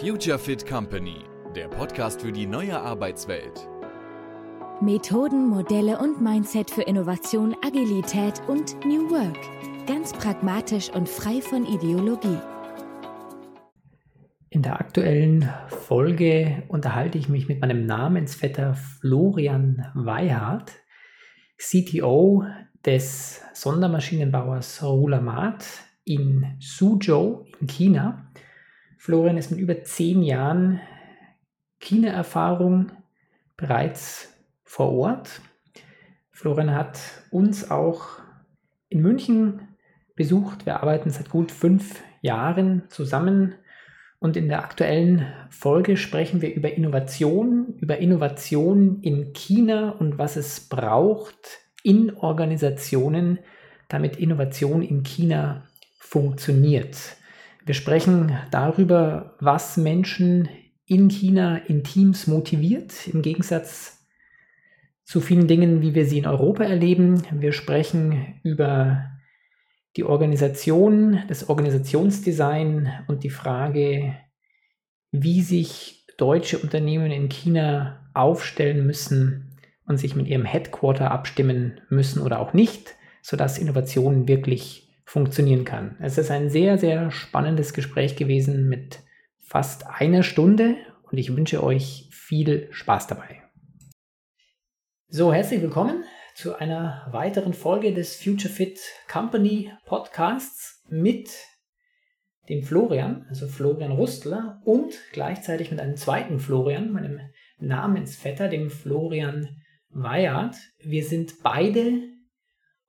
Future Fit Company, der Podcast für die neue Arbeitswelt. Methoden, Modelle und Mindset für Innovation, Agilität und New Work. Ganz pragmatisch und frei von Ideologie. In der aktuellen Folge unterhalte ich mich mit meinem Namensvetter Florian Weihardt, CTO des Sondermaschinenbauers Rulamat in Suzhou in China. Florian ist mit über zehn Jahren China-Erfahrung bereits vor Ort. Florian hat uns auch in München besucht. Wir arbeiten seit gut fünf Jahren zusammen und in der aktuellen Folge sprechen wir über Innovation, über Innovation in China und was es braucht in Organisationen, damit Innovation in China funktioniert. Wir sprechen darüber, was Menschen in China in Teams motiviert, im Gegensatz zu vielen Dingen, wie wir sie in Europa erleben. Wir sprechen über die Organisation, das Organisationsdesign und die Frage, wie sich deutsche Unternehmen in China aufstellen müssen und sich mit ihrem Headquarter abstimmen müssen oder auch nicht, sodass Innovation wirklich funktionieren kann. Es ist ein sehr, sehr spannendes Gespräch gewesen mit fast einer Stunde und ich wünsche euch viel Spaß dabei. So, herzlich willkommen zu einer weiteren Folge des Future Fit Company Podcasts mit dem Florian, also Florian Rustler und gleichzeitig mit einem zweiten Florian, meinem Namensvetter, dem Florian Weyert. Wir sind beide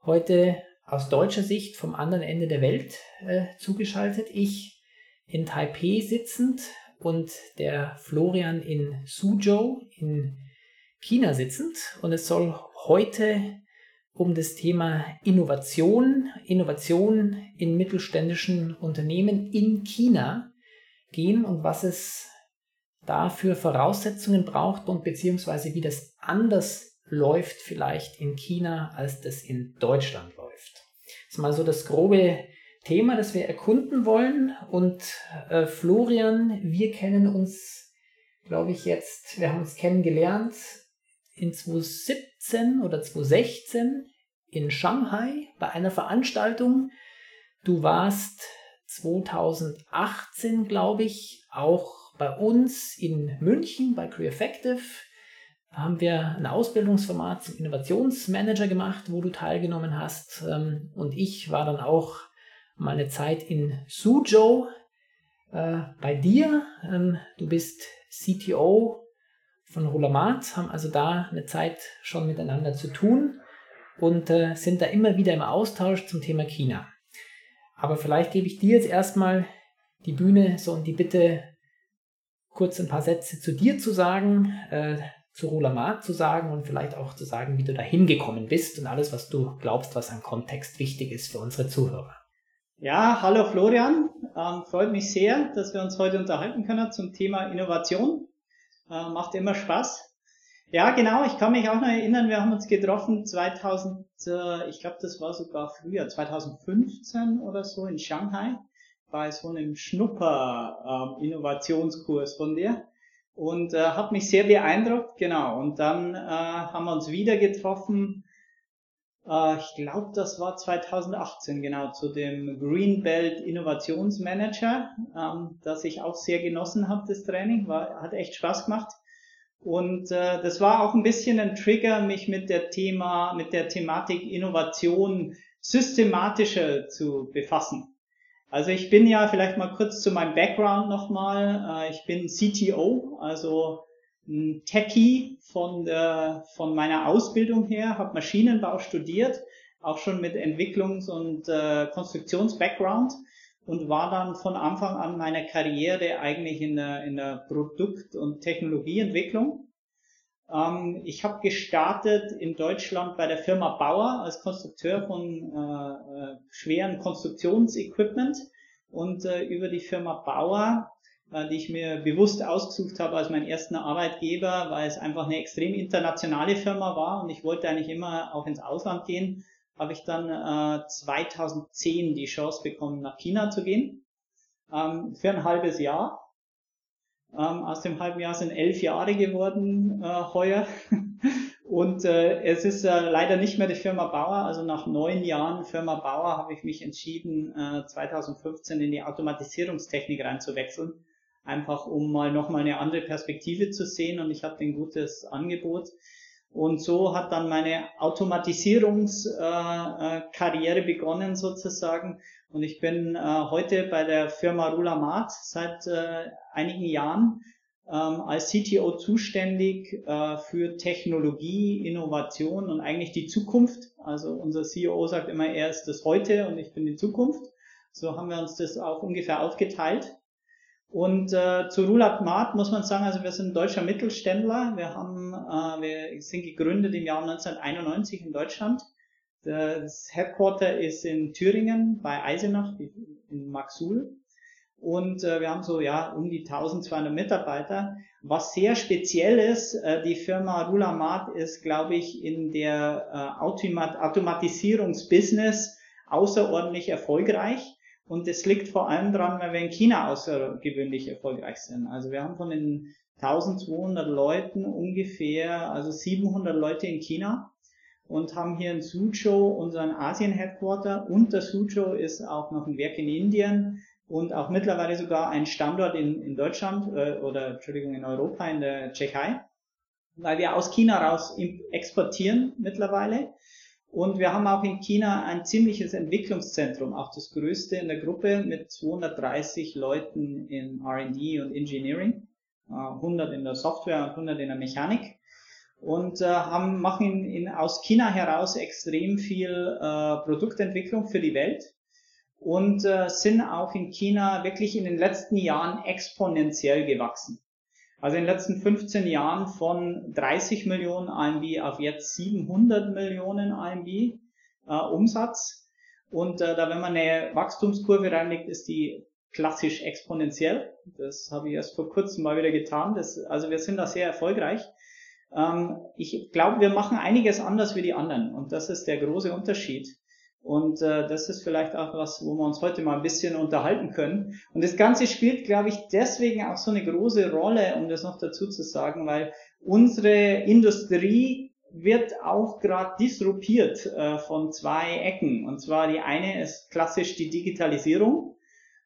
heute aus deutscher Sicht vom anderen Ende der Welt äh, zugeschaltet. Ich in Taipei sitzend und der Florian in Suzhou in China sitzend. Und es soll heute um das Thema Innovation, Innovation in mittelständischen Unternehmen in China gehen und was es da für Voraussetzungen braucht und beziehungsweise wie das anders läuft vielleicht in China, als das in Deutschland ist mal so das grobe Thema, das wir erkunden wollen. Und äh, Florian, wir kennen uns, glaube ich, jetzt, wir haben uns kennengelernt in 2017 oder 2016 in Shanghai bei einer Veranstaltung. Du warst 2018, glaube ich, auch bei uns in München bei Creaeffective. Haben wir ein Ausbildungsformat zum Innovationsmanager gemacht, wo du teilgenommen hast. Ähm, und ich war dann auch mal eine Zeit in Suzhou äh, bei dir. Ähm, du bist CTO von Rulamat, haben also da eine Zeit schon miteinander zu tun und äh, sind da immer wieder im Austausch zum Thema China. Aber vielleicht gebe ich dir jetzt erstmal die Bühne so und die Bitte, kurz ein paar Sätze zu dir zu sagen, äh, zu Rulamat zu sagen und vielleicht auch zu sagen, wie du da hingekommen bist und alles, was du glaubst, was an Kontext wichtig ist für unsere Zuhörer. Ja, hallo Florian. Ähm, freut mich sehr, dass wir uns heute unterhalten können zum Thema Innovation. Äh, macht immer Spaß. Ja, genau, ich kann mich auch noch erinnern, wir haben uns getroffen 2000, äh, ich glaube, das war sogar früher, 2015 oder so in Shanghai, bei so einem Schnupper-Innovationskurs ähm, von dir und äh, hat mich sehr beeindruckt, genau. Und dann äh, haben wir uns wieder getroffen, äh, ich glaube, das war 2018, genau, zu dem Greenbelt Innovationsmanager, ähm, das ich auch sehr genossen habe, das Training, war, hat echt Spaß gemacht. Und äh, das war auch ein bisschen ein Trigger, mich mit der Thema, mit der Thematik Innovation systematischer zu befassen. Also ich bin ja vielleicht mal kurz zu meinem Background nochmal. Äh, ich bin CTO, also ein Techie von, der, von meiner Ausbildung her, habe Maschinenbau studiert, auch schon mit Entwicklungs- und äh, Konstruktions-Background und war dann von Anfang an meiner Karriere eigentlich in der, in der Produkt- und Technologieentwicklung. Ähm, ich habe gestartet in Deutschland bei der Firma Bauer als Konstrukteur von äh, äh, schweren Konstruktionsequipment und äh, über die Firma Bauer äh, die ich mir bewusst ausgesucht habe als meinen ersten Arbeitgeber, weil es einfach eine extrem internationale Firma war und ich wollte eigentlich immer auch ins Ausland gehen, habe ich dann äh, 2010 die Chance bekommen, nach China zu gehen ähm, für ein halbes Jahr. Ähm, aus dem halben Jahr sind elf Jahre geworden äh, heuer. Und äh, es ist äh, leider nicht mehr die Firma Bauer. Also nach neun Jahren Firma Bauer habe ich mich entschieden, äh, 2015 in die Automatisierungstechnik reinzuwechseln. Einfach um mal nochmal eine andere Perspektive zu sehen. Und ich hatte ein gutes Angebot. Und so hat dann meine Automatisierungskarriere äh, äh, begonnen sozusagen. Und ich bin äh, heute bei der Firma Rulamat seit einigen Jahren ähm, als CTO zuständig für Technologie, Innovation und eigentlich die Zukunft. Also unser CEO sagt immer, er ist das Heute und ich bin die Zukunft. So haben wir uns das auch ungefähr aufgeteilt. Und äh, zu Rulat Mart muss man sagen, also wir sind deutscher Mittelständler. Wir haben, äh, wir sind gegründet im Jahr 1991 in Deutschland. Das Headquarter ist in Thüringen bei Eisenach in Maxul. Und äh, wir haben so ja um die 1200 Mitarbeiter. Was sehr speziell ist, äh, die Firma Rulamat ist, glaube ich, in der äh, Automat Automatisierungsbusiness außerordentlich erfolgreich. Und es liegt vor allem daran, weil wir in China außergewöhnlich erfolgreich sind. Also wir haben von den 1200 Leuten ungefähr, also 700 Leute in China und haben hier in Suzhou unseren Asien-Headquarter und der Suzhou ist auch noch ein Werk in Indien und auch mittlerweile sogar ein Standort in, in Deutschland äh, oder Entschuldigung in Europa, in der Tschechei, weil wir aus China raus exportieren mittlerweile und wir haben auch in China ein ziemliches Entwicklungszentrum, auch das größte in der Gruppe mit 230 Leuten in R&D und Engineering, 100 äh, in der Software und 100 in der Mechanik und äh, haben, machen in, aus China heraus extrem viel äh, Produktentwicklung für die Welt und äh, sind auch in China wirklich in den letzten Jahren exponentiell gewachsen. Also in den letzten 15 Jahren von 30 Millionen AMB auf jetzt 700 Millionen AMB äh, Umsatz. Und äh, da wenn man eine Wachstumskurve reinlegt, ist die klassisch exponentiell. Das habe ich erst vor kurzem mal wieder getan. Das, also wir sind da sehr erfolgreich. Ähm, ich glaube, wir machen einiges anders wie die anderen. Und das ist der große Unterschied. Und äh, das ist vielleicht auch was, wo wir uns heute mal ein bisschen unterhalten können. Und das Ganze spielt, glaube ich, deswegen auch so eine große Rolle, um das noch dazu zu sagen, weil unsere Industrie wird auch gerade disruptiert äh, von zwei Ecken. Und zwar die eine ist klassisch die Digitalisierung,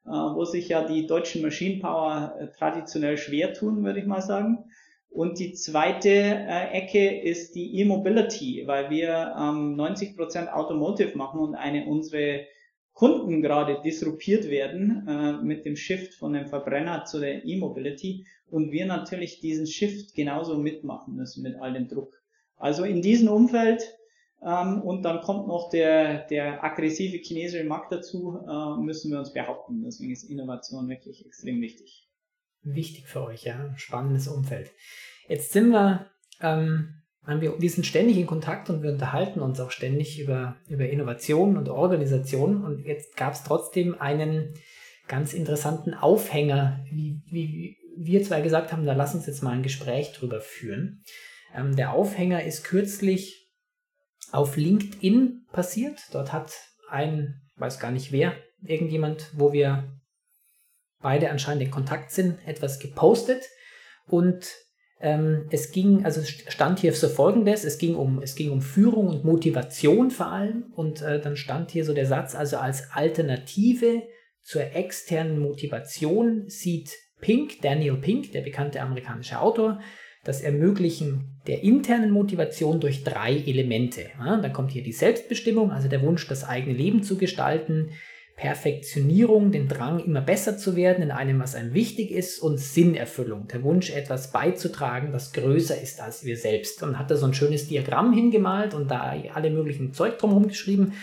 äh, wo sich ja die deutschen Maschinenpower äh, traditionell schwer tun, würde ich mal sagen. Und die zweite äh, Ecke ist die E-Mobility, weil wir ähm, 90% Automotive machen und eine unsere Kunden gerade disruptiert werden äh, mit dem Shift von dem Verbrenner zu der E-Mobility und wir natürlich diesen Shift genauso mitmachen müssen mit all dem Druck. Also in diesem Umfeld ähm, und dann kommt noch der, der aggressive chinesische Markt dazu, äh, müssen wir uns behaupten. Deswegen ist Innovation wirklich extrem wichtig wichtig für euch, ja. Spannendes Umfeld. Jetzt sind wir, ähm, wir, wir sind ständig in Kontakt und wir unterhalten uns auch ständig über, über Innovation und Organisation. Und jetzt gab es trotzdem einen ganz interessanten Aufhänger, wie, wie wir zwei gesagt haben, da lass uns jetzt mal ein Gespräch drüber führen. Ähm, der Aufhänger ist kürzlich auf LinkedIn passiert. Dort hat ein, weiß gar nicht wer, irgendjemand, wo wir beide anscheinend in Kontakt sind, etwas gepostet. Und ähm, es ging, also stand hier so folgendes, es ging um, es ging um Führung und Motivation vor allem. Und äh, dann stand hier so der Satz, also als Alternative zur externen Motivation sieht Pink, Daniel Pink, der bekannte amerikanische Autor, das Ermöglichen der internen Motivation durch drei Elemente. Ja, dann kommt hier die Selbstbestimmung, also der Wunsch, das eigene Leben zu gestalten, Perfektionierung, den Drang, immer besser zu werden in einem, was einem wichtig ist, und Sinnerfüllung, der Wunsch, etwas beizutragen, das größer ist als wir selbst. Und hat da so ein schönes Diagramm hingemalt und da alle möglichen Zeug drumherum geschrieben.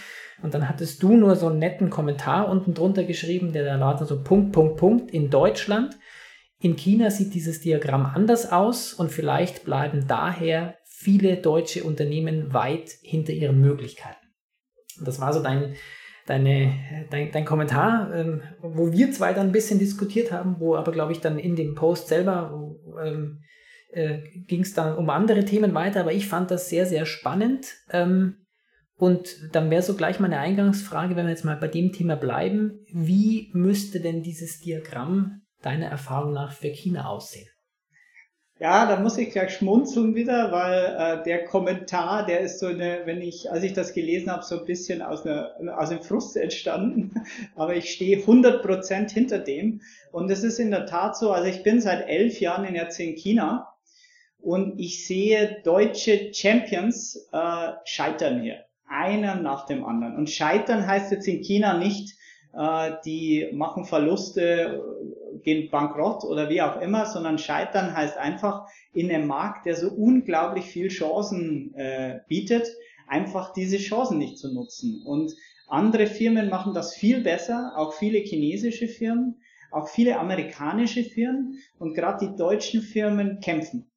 Und dann hattest du nur so einen netten Kommentar unten drunter geschrieben, der da lautet so Punkt, Punkt, Punkt in Deutschland. In China sieht dieses Diagramm anders aus und vielleicht bleiben daher viele deutsche Unternehmen weit hinter ihren Möglichkeiten. Und das war so dein, deine, dein, dein Kommentar, ähm, wo wir zwei dann ein bisschen diskutiert haben, wo aber, glaube ich, dann in dem Post selber ähm, äh, ging es dann um andere Themen weiter, aber ich fand das sehr, sehr spannend. Ähm, und dann wäre so gleich meine Eingangsfrage, wenn wir jetzt mal bei dem Thema bleiben, wie müsste denn dieses Diagramm deiner Erfahrung nach für China aussehen? Ja, da muss ich gleich schmunzeln wieder, weil äh, der Kommentar, der ist so eine, wenn ich, als ich das gelesen habe, so ein bisschen aus, einer, aus dem Frust entstanden. Aber ich stehe 100% hinter dem. Und es ist in der Tat so, also ich bin seit elf Jahren in jetzt in China und ich sehe deutsche Champions äh, scheitern hier. Einer nach dem anderen. Und scheitern heißt jetzt in China nicht, äh, die machen Verluste, gehen bankrott oder wie auch immer, sondern scheitern heißt einfach in einem Markt, der so unglaublich viel Chancen äh, bietet, einfach diese Chancen nicht zu nutzen. Und andere Firmen machen das viel besser, auch viele chinesische Firmen, auch viele amerikanische Firmen und gerade die deutschen Firmen kämpfen.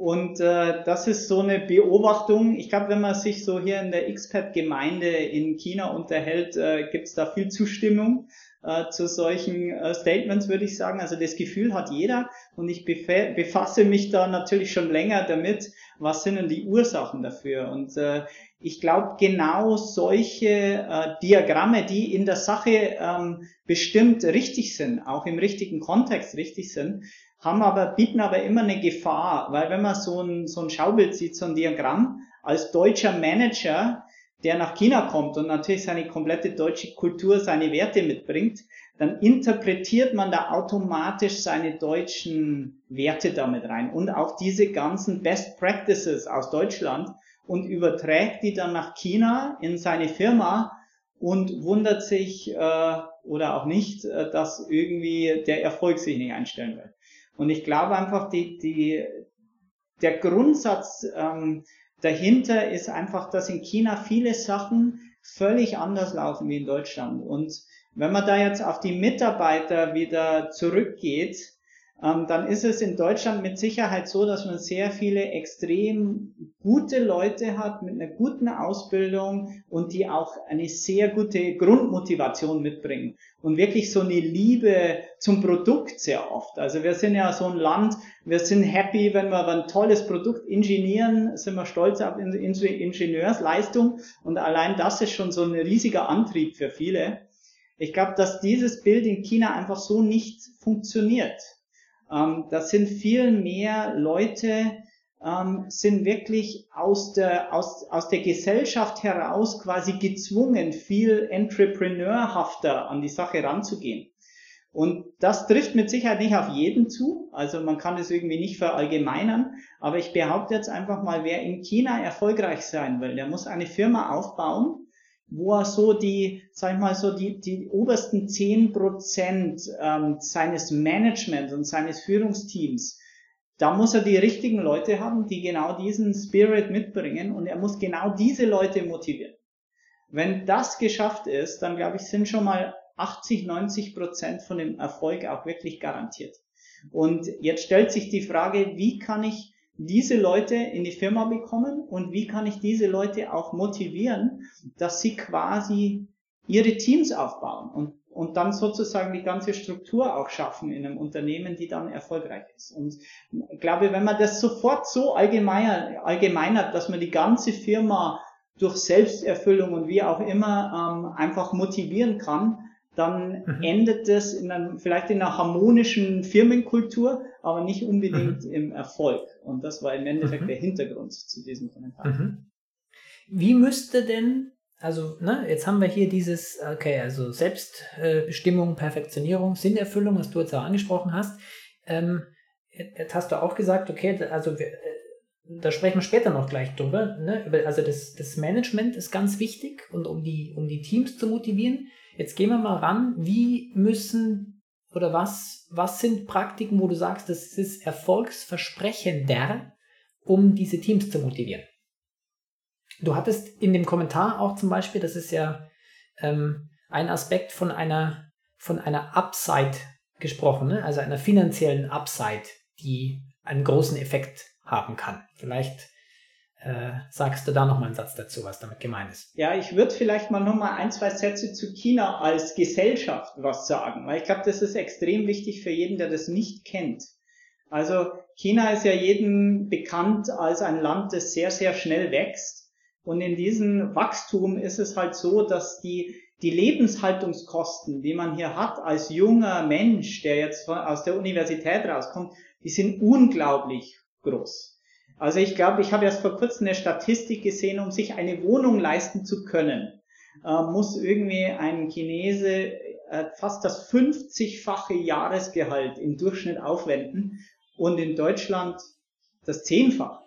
Und äh, das ist so eine Beobachtung. Ich glaube, wenn man sich so hier in der Expat-Gemeinde in China unterhält, äh, gibt es da viel Zustimmung äh, zu solchen äh, Statements, würde ich sagen. Also das Gefühl hat jeder und ich befasse mich da natürlich schon länger damit, was sind denn die Ursachen dafür. Und äh, ich glaube, genau solche äh, Diagramme, die in der Sache ähm, bestimmt richtig sind, auch im richtigen Kontext richtig sind, haben aber, bieten aber immer eine Gefahr, weil wenn man so ein, so ein Schaubild sieht, so ein Diagramm, als deutscher Manager, der nach China kommt und natürlich seine komplette deutsche Kultur, seine Werte mitbringt, dann interpretiert man da automatisch seine deutschen Werte damit rein und auch diese ganzen Best Practices aus Deutschland und überträgt die dann nach China in seine Firma und wundert sich äh, oder auch nicht, äh, dass irgendwie der Erfolg sich nicht einstellen will. Und ich glaube einfach, die, die, der Grundsatz ähm, dahinter ist einfach, dass in China viele Sachen völlig anders laufen wie in Deutschland. Und wenn man da jetzt auf die Mitarbeiter wieder zurückgeht, dann ist es in Deutschland mit Sicherheit so, dass man sehr viele extrem gute Leute hat mit einer guten Ausbildung und die auch eine sehr gute Grundmotivation mitbringen und wirklich so eine Liebe zum Produkt sehr oft. Also wir sind ja so ein Land, wir sind happy, wenn wir ein tolles Produkt ingenieren, sind wir stolz auf Ingenieursleistung und allein das ist schon so ein riesiger Antrieb für viele. Ich glaube, dass dieses Bild in China einfach so nicht funktioniert. Ähm, das sind viel mehr Leute, ähm, sind wirklich aus der, aus, aus der Gesellschaft heraus quasi gezwungen, viel entrepreneurhafter an die Sache ranzugehen. Und das trifft mit Sicherheit nicht auf jeden zu, also man kann es irgendwie nicht verallgemeinern, aber ich behaupte jetzt einfach mal, wer in China erfolgreich sein will, der muss eine Firma aufbauen, wo er so die, sag ich mal, so die, die obersten zehn Prozent ähm, seines Managements und seines Führungsteams, da muss er die richtigen Leute haben, die genau diesen Spirit mitbringen und er muss genau diese Leute motivieren. Wenn das geschafft ist, dann glaube ich, sind schon mal 80, 90 Prozent von dem Erfolg auch wirklich garantiert. Und jetzt stellt sich die Frage, wie kann ich diese Leute in die Firma bekommen und wie kann ich diese Leute auch motivieren, dass sie quasi ihre Teams aufbauen und, und dann sozusagen die ganze Struktur auch schaffen in einem Unternehmen, die dann erfolgreich ist. Und ich glaube, wenn man das sofort so allgemein, allgemeinert, dass man die ganze Firma durch Selbsterfüllung und wie auch immer ähm, einfach motivieren kann, dann mhm. endet es in einem, vielleicht in einer harmonischen Firmenkultur, aber nicht unbedingt mhm. im Erfolg. Und das war im Endeffekt mhm. der Hintergrund zu diesem Kommentar. Mhm. Wie müsste denn, also ne, jetzt haben wir hier dieses, okay, also Selbstbestimmung, Perfektionierung, Sinnerfüllung, was du jetzt auch angesprochen hast. Ähm, jetzt hast du auch gesagt, okay, also wir, da sprechen wir später noch gleich drüber. Ne? Also das, das Management ist ganz wichtig und um die, um die Teams zu motivieren. Jetzt gehen wir mal ran, wie müssen oder was, was sind Praktiken, wo du sagst, das ist erfolgsversprechender, um diese Teams zu motivieren? Du hattest in dem Kommentar auch zum Beispiel, das ist ja ähm, ein Aspekt von einer, von einer Upside gesprochen, ne? also einer finanziellen Upside, die einen großen Effekt haben kann. Vielleicht äh, sagst du da noch mal einen Satz dazu, was damit gemeint ist? Ja, ich würde vielleicht mal noch mal ein, zwei Sätze zu China als Gesellschaft was sagen, weil ich glaube, das ist extrem wichtig für jeden, der das nicht kennt. Also China ist ja jedem bekannt als ein Land, das sehr, sehr schnell wächst. Und in diesem Wachstum ist es halt so, dass die die Lebenshaltungskosten, die man hier hat als junger Mensch, der jetzt aus der Universität rauskommt, die sind unglaublich groß. Also ich glaube, ich habe erst vor kurzem eine Statistik gesehen, um sich eine Wohnung leisten zu können, äh, muss irgendwie ein Chinese äh, fast das 50-fache Jahresgehalt im Durchschnitt aufwenden und in Deutschland das Zehnfache.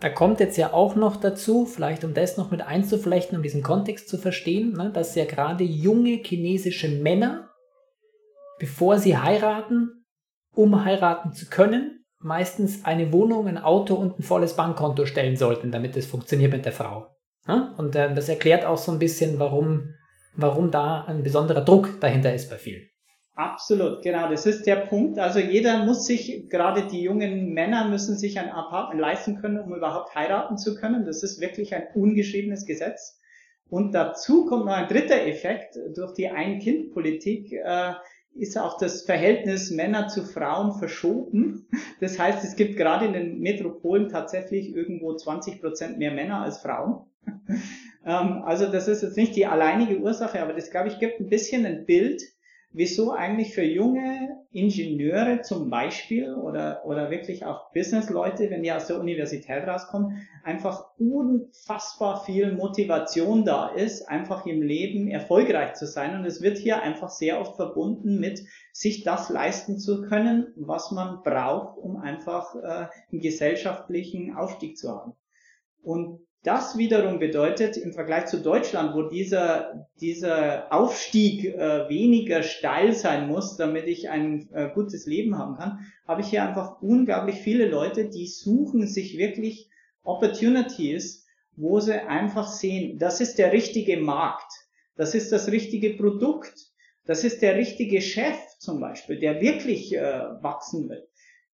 Da kommt jetzt ja auch noch dazu, vielleicht um das noch mit einzuflechten, um diesen Kontext zu verstehen, ne, dass ja gerade junge chinesische Männer, bevor sie heiraten, um heiraten zu können, meistens eine Wohnung, ein Auto und ein volles Bankkonto stellen sollten, damit es funktioniert mit der Frau. Und äh, das erklärt auch so ein bisschen, warum, warum da ein besonderer Druck dahinter ist bei vielen. Absolut, genau, das ist der Punkt. Also jeder muss sich, gerade die jungen Männer müssen sich ein Apartment leisten können, um überhaupt heiraten zu können. Das ist wirklich ein ungeschriebenes Gesetz. Und dazu kommt noch ein dritter Effekt. Durch die Ein-Kind-Politik äh, ist auch das Verhältnis Männer zu Frauen verschoben. Das heißt, es gibt gerade in den Metropolen tatsächlich irgendwo 20 Prozent mehr Männer als Frauen. ähm, also das ist jetzt nicht die alleinige Ursache, aber das, glaube ich, gibt ein bisschen ein Bild, wieso eigentlich für junge Ingenieure zum Beispiel oder, oder wirklich auch Businessleute, wenn die aus der Universität rauskommen, einfach unfassbar viel Motivation da ist, einfach im Leben erfolgreich zu sein. Und es wird hier einfach sehr oft verbunden mit sich das leisten zu können, was man braucht, um einfach äh, einen gesellschaftlichen Aufstieg zu haben. Und das wiederum bedeutet, im Vergleich zu Deutschland, wo dieser, dieser Aufstieg äh, weniger steil sein muss, damit ich ein äh, gutes Leben haben kann, habe ich hier einfach unglaublich viele Leute, die suchen sich wirklich Opportunities, wo sie einfach sehen, das ist der richtige Markt, das ist das richtige Produkt, das ist der richtige Chef zum Beispiel, der wirklich äh, wachsen will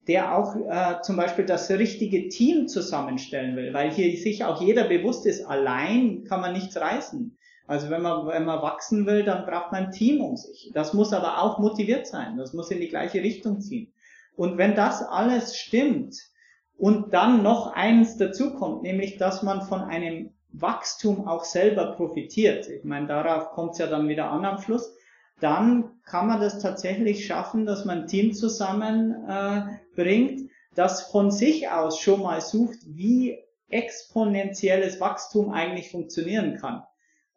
der auch äh, zum Beispiel das richtige Team zusammenstellen will, weil hier sich auch jeder bewusst ist, allein kann man nichts reißen. Also wenn man, wenn man wachsen will, dann braucht man ein Team um sich. Das muss aber auch motiviert sein. Das muss in die gleiche Richtung ziehen. Und wenn das alles stimmt und dann noch eins dazukommt, nämlich dass man von einem Wachstum auch selber profitiert. Ich meine, darauf kommt es ja dann wieder an am Schluss dann kann man das tatsächlich schaffen, dass man ein Team zusammenbringt, äh, das von sich aus schon mal sucht, wie exponentielles Wachstum eigentlich funktionieren kann.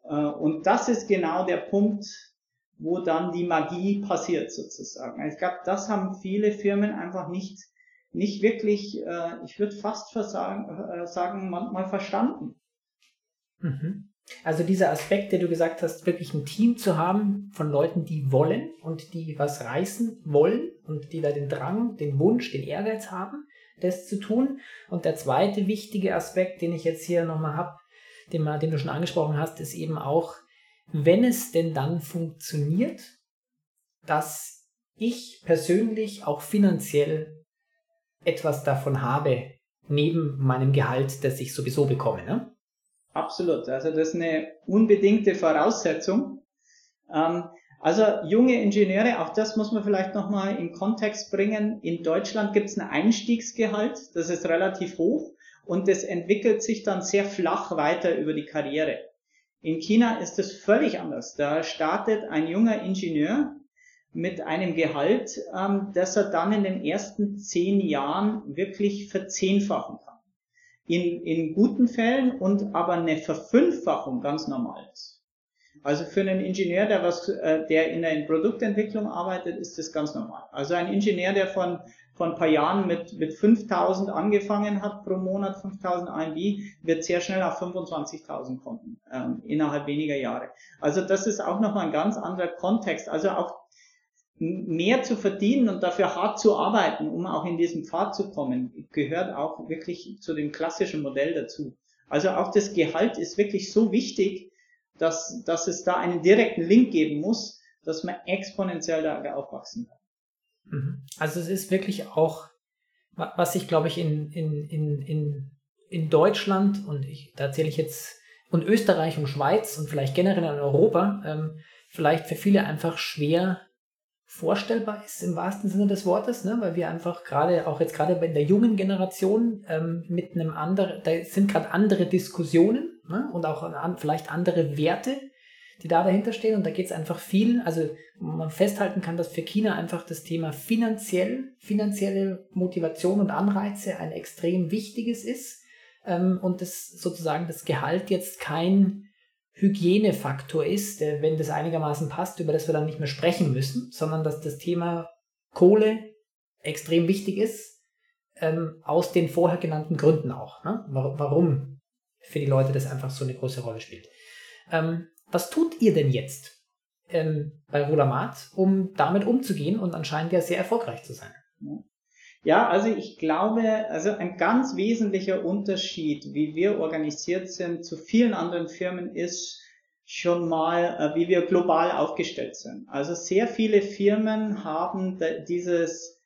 Äh, und das ist genau der Punkt, wo dann die Magie passiert sozusagen. Ich glaube, das haben viele Firmen einfach nicht, nicht wirklich, äh, ich würde fast versagen, äh, sagen, manchmal verstanden. Mhm. Also dieser Aspekt, der du gesagt hast, wirklich ein Team zu haben von Leuten, die wollen und die was reißen wollen und die da den Drang, den Wunsch, den Ehrgeiz haben, das zu tun. Und der zweite wichtige Aspekt, den ich jetzt hier nochmal habe, den, den du schon angesprochen hast, ist eben auch, wenn es denn dann funktioniert, dass ich persönlich auch finanziell etwas davon habe, neben meinem Gehalt, das ich sowieso bekomme. Ne? Absolut. Also das ist eine unbedingte Voraussetzung. Ähm, also junge Ingenieure, auch das muss man vielleicht nochmal in Kontext bringen. In Deutschland gibt es ein Einstiegsgehalt, das ist relativ hoch und das entwickelt sich dann sehr flach weiter über die Karriere. In China ist es völlig anders. Da startet ein junger Ingenieur mit einem Gehalt, ähm, das er dann in den ersten zehn Jahren wirklich verzehnfachen kann in, in guten Fällen und aber eine Verfünffachung ganz normal ist. Also für einen Ingenieur, der was, äh, der in der Produktentwicklung arbeitet, ist das ganz normal. Also ein Ingenieur, der von von ein paar Jahren mit, mit 5000 angefangen hat pro Monat, 5000 AMB, wird sehr schnell auf 25.000 kommen, ähm, innerhalb weniger Jahre. Also das ist auch nochmal ein ganz anderer Kontext. Also auch mehr zu verdienen und dafür hart zu arbeiten, um auch in diesen Pfad zu kommen, gehört auch wirklich zu dem klassischen Modell dazu. Also auch das Gehalt ist wirklich so wichtig, dass, dass es da einen direkten Link geben muss, dass man exponentiell da aufwachsen kann. Mhm. Also es ist wirklich auch, was ich glaube ich in, in, in, in, in Deutschland und ich, da erzähle ich jetzt und Österreich und Schweiz und vielleicht generell in Europa ähm, vielleicht für viele einfach schwer vorstellbar ist im wahrsten Sinne des Wortes, ne? weil wir einfach gerade, auch jetzt gerade bei der jungen Generation ähm, mit einem anderen, da sind gerade andere Diskussionen ne? und auch an, vielleicht andere Werte, die da dahinter stehen. Und da geht es einfach viel, also man festhalten kann, dass für China einfach das Thema finanziell, finanzielle Motivation und Anreize ein extrem wichtiges ist. Ähm, und das sozusagen das Gehalt jetzt kein Hygienefaktor ist, wenn das einigermaßen passt, über das wir dann nicht mehr sprechen müssen, sondern dass das Thema Kohle extrem wichtig ist, ähm, aus den vorher genannten Gründen auch. Ne? Warum für die Leute das einfach so eine große Rolle spielt. Ähm, was tut ihr denn jetzt ähm, bei Rulamat, um damit umzugehen und anscheinend ja sehr erfolgreich zu sein? Ja, also ich glaube, also ein ganz wesentlicher Unterschied, wie wir organisiert sind zu vielen anderen Firmen ist schon mal, äh, wie wir global aufgestellt sind. Also sehr viele Firmen haben dieses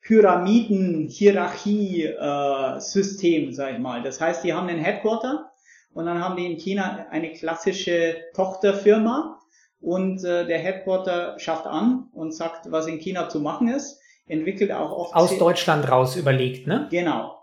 Pyramiden-Hierarchie-System, sag ich mal. Das heißt, die haben einen Headquarter und dann haben die in China eine klassische Tochterfirma und äh, der Headquarter schafft an und sagt, was in China zu machen ist entwickelt auch oft. Aus Deutschland raus überlegt, ne? Genau.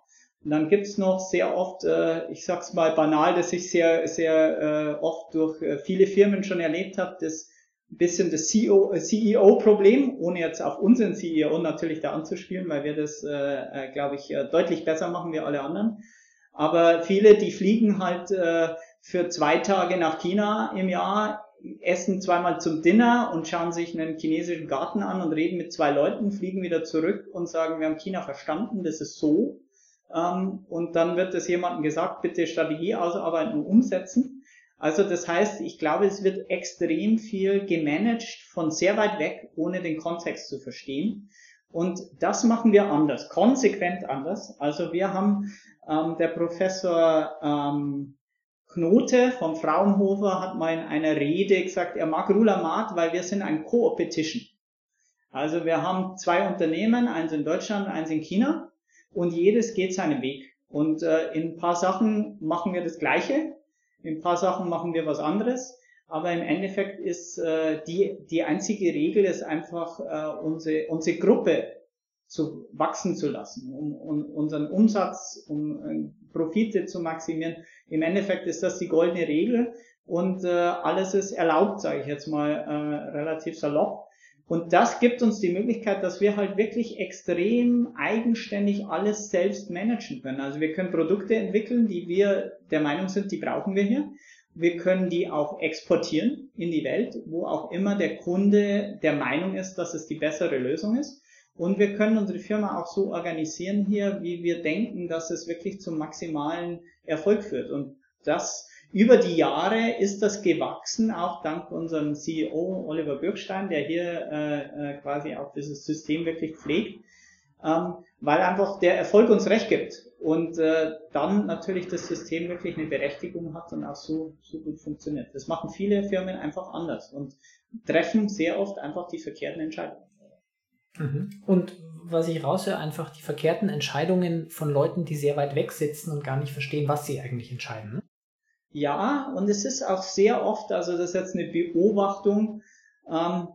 Und dann gibt's noch sehr oft, äh, ich sag's mal banal, dass ich sehr, sehr äh, oft durch äh, viele Firmen schon erlebt habe, das bisschen das CEO-Problem, äh, ohne jetzt auf unseren CEO natürlich da anzuspielen, weil wir das, äh, äh, glaube ich, äh, deutlich besser machen wie alle anderen. Aber viele, die fliegen halt äh, für zwei Tage nach China im Jahr, essen zweimal zum Dinner und schauen sich einen chinesischen Garten an und reden mit zwei Leuten, fliegen wieder zurück und sagen, wir haben China verstanden, das ist so. Ähm, und dann wird es jemandem gesagt, bitte Strategie ausarbeiten und umsetzen. Also das heißt, ich glaube, es wird extrem viel gemanagt von sehr weit weg, ohne den Kontext zu verstehen. Und das machen wir anders, konsequent anders. Also wir haben, ähm, der Professor ähm, Knote vom Fraunhofer hat mal in einer Rede gesagt, er mag Rulamat, weil wir sind ein Co-Opetition. Also wir haben zwei Unternehmen, eins in Deutschland, eins in China und jedes geht seinen Weg. Und äh, in ein paar Sachen machen wir das Gleiche, in ein paar Sachen machen wir was anderes, aber im Endeffekt ist äh, die, die einzige Regel ist einfach äh, unsere, unsere Gruppe zu wachsen zu lassen, um, um unseren Umsatz, um äh, Profite zu maximieren. Im Endeffekt ist das die goldene Regel und äh, alles ist erlaubt, sage ich jetzt mal äh, relativ salopp. Und das gibt uns die Möglichkeit, dass wir halt wirklich extrem eigenständig alles selbst managen können. Also wir können Produkte entwickeln, die wir der Meinung sind, die brauchen wir hier. Wir können die auch exportieren in die Welt, wo auch immer der Kunde der Meinung ist, dass es die bessere Lösung ist. Und wir können unsere Firma auch so organisieren hier, wie wir denken, dass es wirklich zum maximalen Erfolg führt. Und das über die Jahre ist das gewachsen, auch dank unserem CEO Oliver Bürgstein, der hier äh, äh, quasi auch dieses System wirklich pflegt, ähm, weil einfach der Erfolg uns recht gibt und äh, dann natürlich das System wirklich eine Berechtigung hat und auch so, so gut funktioniert. Das machen viele Firmen einfach anders und treffen sehr oft einfach die verkehrten Entscheidungen. Mhm. Und was ich raushöre, einfach die verkehrten Entscheidungen von Leuten, die sehr weit weg sitzen und gar nicht verstehen, was sie eigentlich entscheiden. Ja, und es ist auch sehr oft, also das ist jetzt eine Beobachtung, ähm,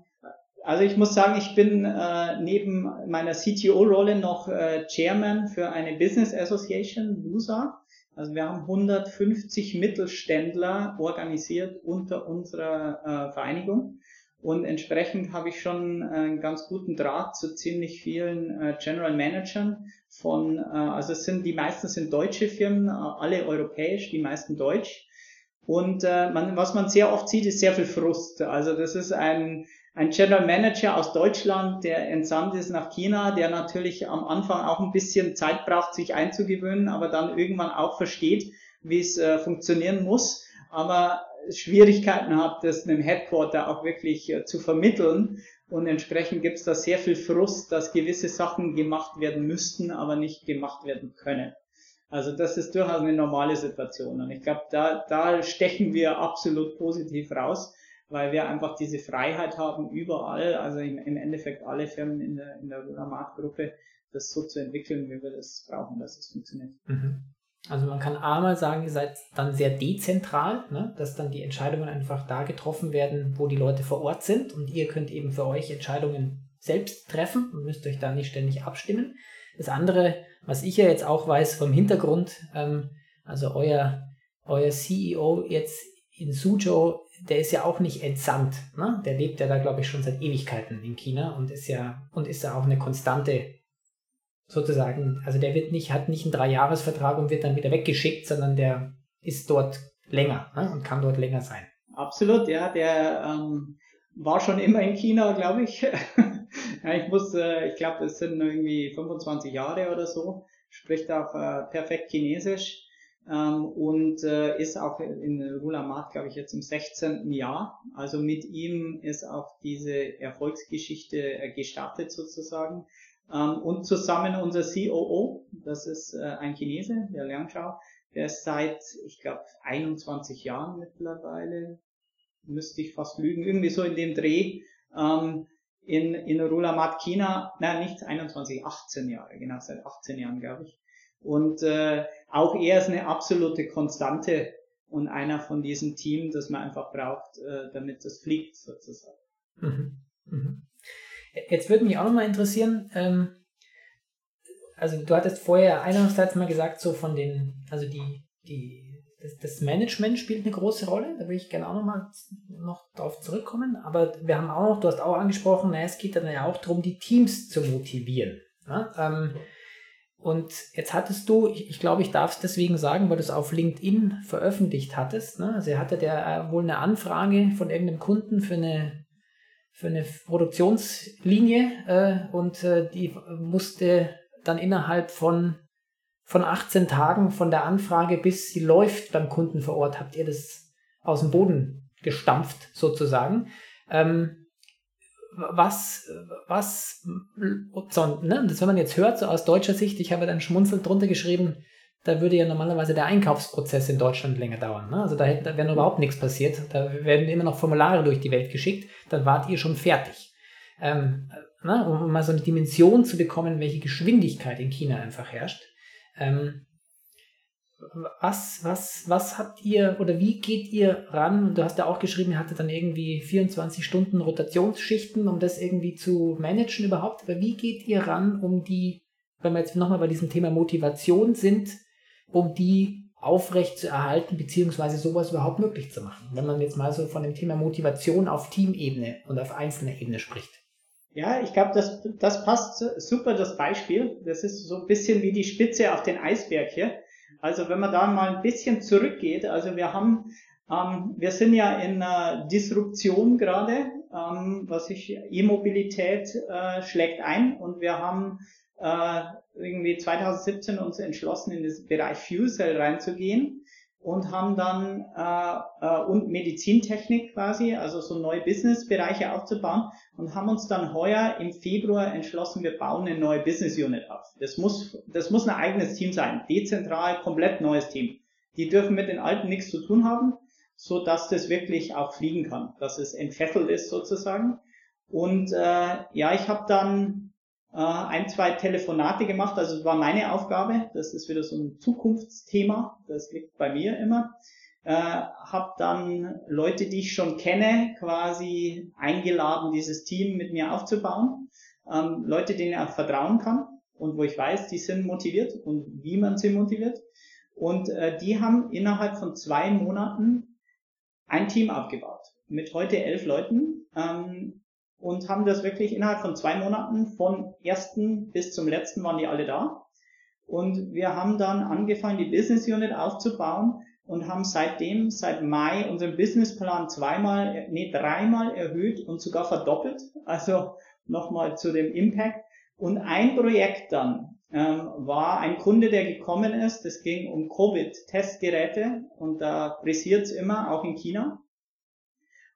also ich muss sagen, ich bin äh, neben meiner CTO-Rolle noch äh, Chairman für eine Business Association, LUSA. Also wir haben 150 Mittelständler organisiert unter unserer äh, Vereinigung. Und entsprechend habe ich schon einen ganz guten Draht zu ziemlich vielen äh, General Managern von, äh, also es sind die meisten sind deutsche Firmen, äh, alle europäisch, die meisten deutsch. Und äh, man, was man sehr oft sieht, ist sehr viel Frust. Also das ist ein, ein General Manager aus Deutschland, der entsandt ist nach China, der natürlich am Anfang auch ein bisschen Zeit braucht, sich einzugewöhnen, aber dann irgendwann auch versteht, wie es äh, funktionieren muss. Aber Schwierigkeiten hat, das einem Headquarter auch wirklich äh, zu vermitteln. Und entsprechend gibt es da sehr viel Frust, dass gewisse Sachen gemacht werden müssten, aber nicht gemacht werden können. Also das ist durchaus eine normale Situation. Und ich glaube, da, da stechen wir absolut positiv raus, weil wir einfach diese Freiheit haben, überall, also im, im Endeffekt alle Firmen in der, in der Marktgruppe, das so zu entwickeln, wie wir das brauchen, dass es funktioniert. Mhm. Also man kann einmal sagen, ihr seid dann sehr dezentral, ne? dass dann die Entscheidungen einfach da getroffen werden, wo die Leute vor Ort sind und ihr könnt eben für euch Entscheidungen selbst treffen und müsst euch da nicht ständig abstimmen. Das andere, was ich ja jetzt auch weiß vom Hintergrund, ähm, also euer, euer CEO jetzt in Suzhou, der ist ja auch nicht entsandt. Ne? Der lebt ja da, glaube ich, schon seit Ewigkeiten in China und ist ja und ist ja auch eine konstante sozusagen. Also der wird nicht, hat nicht einen Dreijahresvertrag und wird dann wieder weggeschickt, sondern der ist dort länger ne? und kann dort länger sein. Absolut, ja, der ähm, war schon immer in China, glaube ich. ja, ich muss, äh, ich glaube, es sind irgendwie 25 Jahre oder so, spricht auch äh, perfekt Chinesisch ähm, und äh, ist auch in Rulamat, glaube ich, jetzt im 16. Jahr. Also mit ihm ist auch diese Erfolgsgeschichte äh, gestartet sozusagen. Ähm, und zusammen unser COO, das ist äh, ein Chinese, der Liang Shao, der ist seit, ich glaube, 21 Jahren mittlerweile, müsste ich fast lügen, irgendwie so in dem Dreh, ähm, in, in Rulamat China, na nicht 21, 18 Jahre, genau, seit 18 Jahren, glaube ich. Und äh, auch er ist eine absolute Konstante und einer von diesem Team, das man einfach braucht, äh, damit das fliegt sozusagen. Mhm. Mhm. Jetzt würde mich auch nochmal interessieren, ähm, also du hattest vorher einerseits mal gesagt, so von den, also die, die, das, das Management spielt eine große Rolle, da würde ich gerne auch nochmal noch drauf zurückkommen, aber wir haben auch noch, du hast auch angesprochen, na, es geht dann ja auch darum, die Teams zu motivieren. Ja? Ähm, und jetzt hattest du, ich, ich glaube, ich darf es deswegen sagen, weil du es auf LinkedIn veröffentlicht hattest. Ne? Also er hatte der äh, wohl eine Anfrage von irgendeinem Kunden für eine, für eine Produktionslinie äh, und äh, die musste dann innerhalb von, von 18 Tagen von der Anfrage bis sie läuft beim Kunden vor Ort, habt ihr das aus dem Boden gestampft sozusagen. Ähm, was, was, so, ne, das, wenn man jetzt hört, so aus deutscher Sicht, ich habe dann schmunzelnd drunter geschrieben, da würde ja normalerweise der Einkaufsprozess in Deutschland länger dauern. Ne? Also da, da wäre überhaupt nichts passiert. Da werden immer noch Formulare durch die Welt geschickt, dann wart ihr schon fertig. Ähm, ne? Um mal so eine Dimension zu bekommen, welche Geschwindigkeit in China einfach herrscht. Ähm, was, was, was habt ihr oder wie geht ihr ran? Du hast ja auch geschrieben, ihr hattet dann irgendwie 24 Stunden Rotationsschichten, um das irgendwie zu managen überhaupt. Aber wie geht ihr ran, um die, wenn wir jetzt nochmal bei diesem Thema Motivation sind, um die aufrecht zu erhalten, beziehungsweise sowas überhaupt möglich zu machen? Wenn man jetzt mal so von dem Thema Motivation auf Teamebene und auf einzelner Ebene spricht. Ja, ich glaube, das, das passt super, das Beispiel. Das ist so ein bisschen wie die Spitze auf den Eisberg hier. Also wenn man da mal ein bisschen zurückgeht, also wir haben, ähm, wir sind ja in einer Disruption gerade, ähm, was ich, E-Mobilität äh, schlägt ein und wir haben äh, irgendwie 2017 uns entschlossen, in den Bereich Fuel Cell reinzugehen und haben dann äh, äh, und Medizintechnik quasi, also so neue Businessbereiche aufzubauen und haben uns dann heuer im Februar entschlossen, wir bauen eine neue Business Unit auf. Das muss das muss ein eigenes Team sein, dezentral, komplett neues Team. Die dürfen mit den alten nichts zu tun haben, so dass das wirklich auch fliegen kann, dass es entfesselt ist sozusagen. Und äh, ja, ich habe dann äh, ein, zwei Telefonate gemacht. Also es war meine Aufgabe. Das ist wieder so ein Zukunftsthema. Das liegt bei mir immer. Äh, habe dann Leute, die ich schon kenne, quasi eingeladen, dieses Team mit mir aufzubauen. Ähm, Leute, denen ich vertrauen kann und wo ich weiß, die sind motiviert und wie man sie motiviert. Und äh, die haben innerhalb von zwei Monaten ein Team aufgebaut mit heute elf Leuten. Ähm, und haben das wirklich innerhalb von zwei Monaten von ersten bis zum letzten waren die alle da. Und wir haben dann angefangen, die Business Unit aufzubauen und haben seitdem, seit Mai, unseren Businessplan zweimal, nee, dreimal erhöht und sogar verdoppelt. Also nochmal zu dem Impact. Und ein Projekt dann ähm, war ein Kunde, der gekommen ist. Das ging um Covid-Testgeräte und da pressiert es immer, auch in China.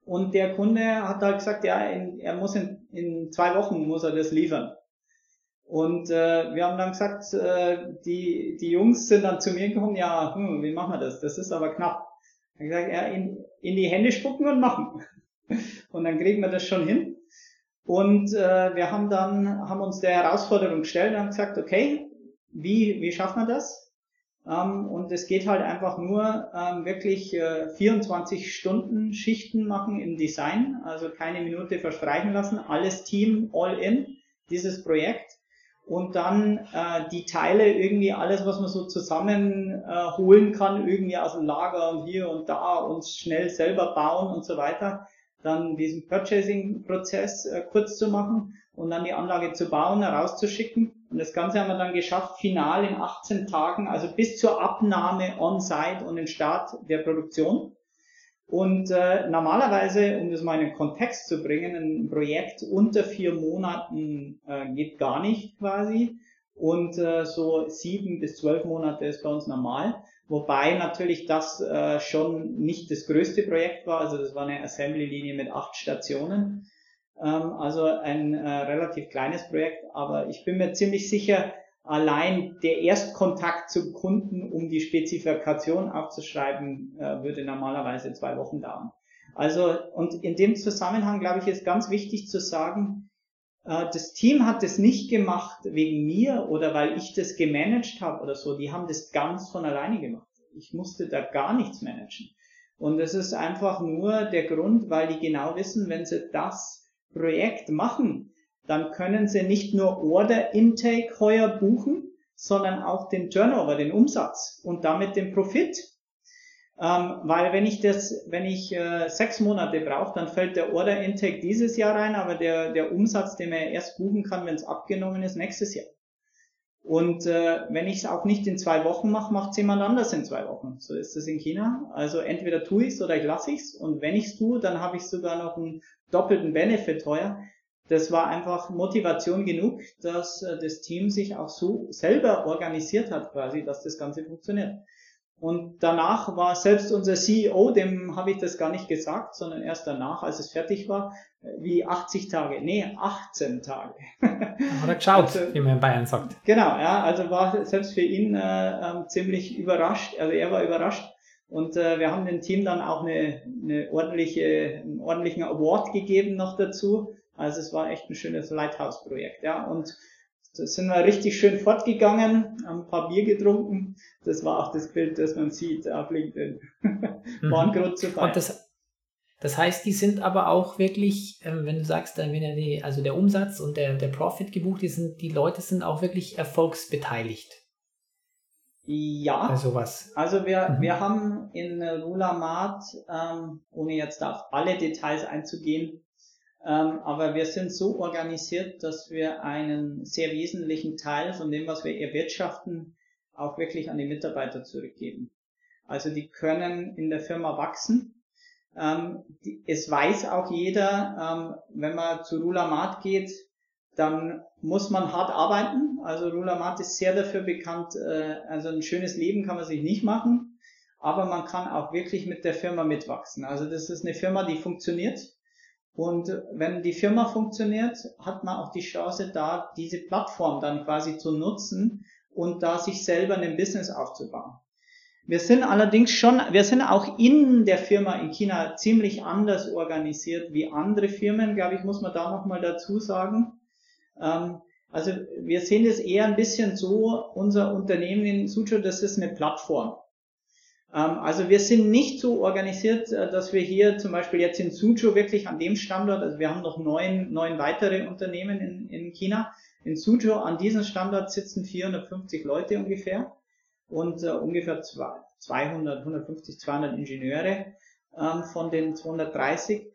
Und der Kunde hat halt gesagt, ja, in, er muss in, in zwei Wochen muss er das liefern. Und äh, wir haben dann gesagt, äh, die, die Jungs sind dann zu mir gekommen, ja, hm, wie machen wir das? Das ist aber knapp. Ich gesagt, ja, in, in die Hände spucken und machen. Und dann kriegen wir das schon hin. Und äh, wir haben dann, haben uns der Herausforderung gestellt und haben gesagt, okay, wie, wie schaffen wir das? Ähm, und es geht halt einfach nur ähm, wirklich äh, 24 Stunden Schichten machen im Design, also keine Minute verstreichen lassen, alles Team all in, dieses Projekt. und dann äh, die Teile irgendwie alles, was man so zusammenholen äh, kann, irgendwie aus dem Lager und hier und da und schnell selber bauen und so weiter, dann diesen Purchasing-Prozess äh, kurz zu machen und dann die Anlage zu bauen, herauszuschicken. Und das Ganze haben wir dann geschafft, final in 18 Tagen, also bis zur Abnahme on-site und den Start der Produktion. Und äh, normalerweise, um das mal in den Kontext zu bringen, ein Projekt unter vier Monaten äh, geht gar nicht quasi. Und äh, so sieben bis zwölf Monate ist bei uns normal. Wobei natürlich das äh, schon nicht das größte Projekt war. Also das war eine Assembly-Linie mit acht Stationen. Ähm, also ein äh, relativ kleines Projekt. Aber ich bin mir ziemlich sicher, allein der Erstkontakt zum Kunden, um die Spezifikation aufzuschreiben, äh, würde normalerweise zwei Wochen dauern. Also, und in dem Zusammenhang, glaube ich, ist ganz wichtig zu sagen, äh, das Team hat das nicht gemacht wegen mir oder weil ich das gemanagt habe oder so. Die haben das ganz von alleine gemacht. Ich musste da gar nichts managen. Und es ist einfach nur der Grund, weil die genau wissen, wenn sie das Projekt machen, dann können Sie nicht nur Order Intake heuer buchen, sondern auch den Turnover, den Umsatz und damit den Profit. Ähm, weil wenn ich das, wenn ich äh, sechs Monate brauche, dann fällt der Order Intake dieses Jahr rein, aber der, der Umsatz, den man erst buchen kann, wenn es abgenommen ist, nächstes Jahr. Und äh, wenn ich es auch nicht in zwei Wochen mache, macht es jemand anders in zwei Wochen. So ist es in China. Also entweder tue ich es oder ich lasse ich es. Und wenn ich es tue, dann habe ich sogar noch einen doppelten Benefit heuer, das war einfach Motivation genug, dass äh, das Team sich auch so selber organisiert hat, quasi, dass das Ganze funktioniert. Und danach war selbst unser CEO, dem habe ich das gar nicht gesagt, sondern erst danach, als es fertig war, äh, wie 80 Tage, nee, 18 Tage. Hat er geschaut, also, wie man in Bayern sagt. Genau, ja, also war selbst für ihn äh, äh, ziemlich überrascht, also er war überrascht. Und äh, wir haben dem Team dann auch eine, eine ordentliche, einen ordentlichen Award gegeben noch dazu also es war echt ein schönes Lighthouse-Projekt, ja. Und da sind wir richtig schön fortgegangen, haben ein paar Bier getrunken. Das war auch das Bild, das man sieht auf LinkedIn. war ein mhm. Zu feiern. Und das, das heißt, die sind aber auch wirklich, ähm, wenn du sagst, dann wenn er die, also der Umsatz und der, der Profit gebucht, die sind, die Leute sind auch wirklich erfolgsbeteiligt. Ja. Bei sowas. Also wir, mhm. wir haben in Rulamat, ähm, ohne jetzt auf alle Details einzugehen, ähm, aber wir sind so organisiert, dass wir einen sehr wesentlichen Teil von dem, was wir erwirtschaften, auch wirklich an die Mitarbeiter zurückgeben. Also die können in der Firma wachsen. Ähm, es weiß auch jeder, ähm, wenn man zu Rulamat geht, dann muss man hart arbeiten. Also Rulamat ist sehr dafür bekannt, äh, also ein schönes Leben kann man sich nicht machen, aber man kann auch wirklich mit der Firma mitwachsen. Also das ist eine Firma, die funktioniert und wenn die Firma funktioniert, hat man auch die Chance, da diese Plattform dann quasi zu nutzen und da sich selber ein Business aufzubauen. Wir sind allerdings schon, wir sind auch in der Firma in China ziemlich anders organisiert wie andere Firmen, glaube ich, muss man da nochmal dazu sagen. Ähm, also wir sehen es eher ein bisschen so, unser Unternehmen in Suzhou, das ist eine Plattform. Ähm, also wir sind nicht so organisiert, äh, dass wir hier zum Beispiel jetzt in Suzhou wirklich an dem Standort, also wir haben noch neun, neun weitere Unternehmen in, in China. In Suzhou an diesem Standort sitzen 450 Leute ungefähr und äh, ungefähr 200, 150, 200 Ingenieure ähm, von den 230.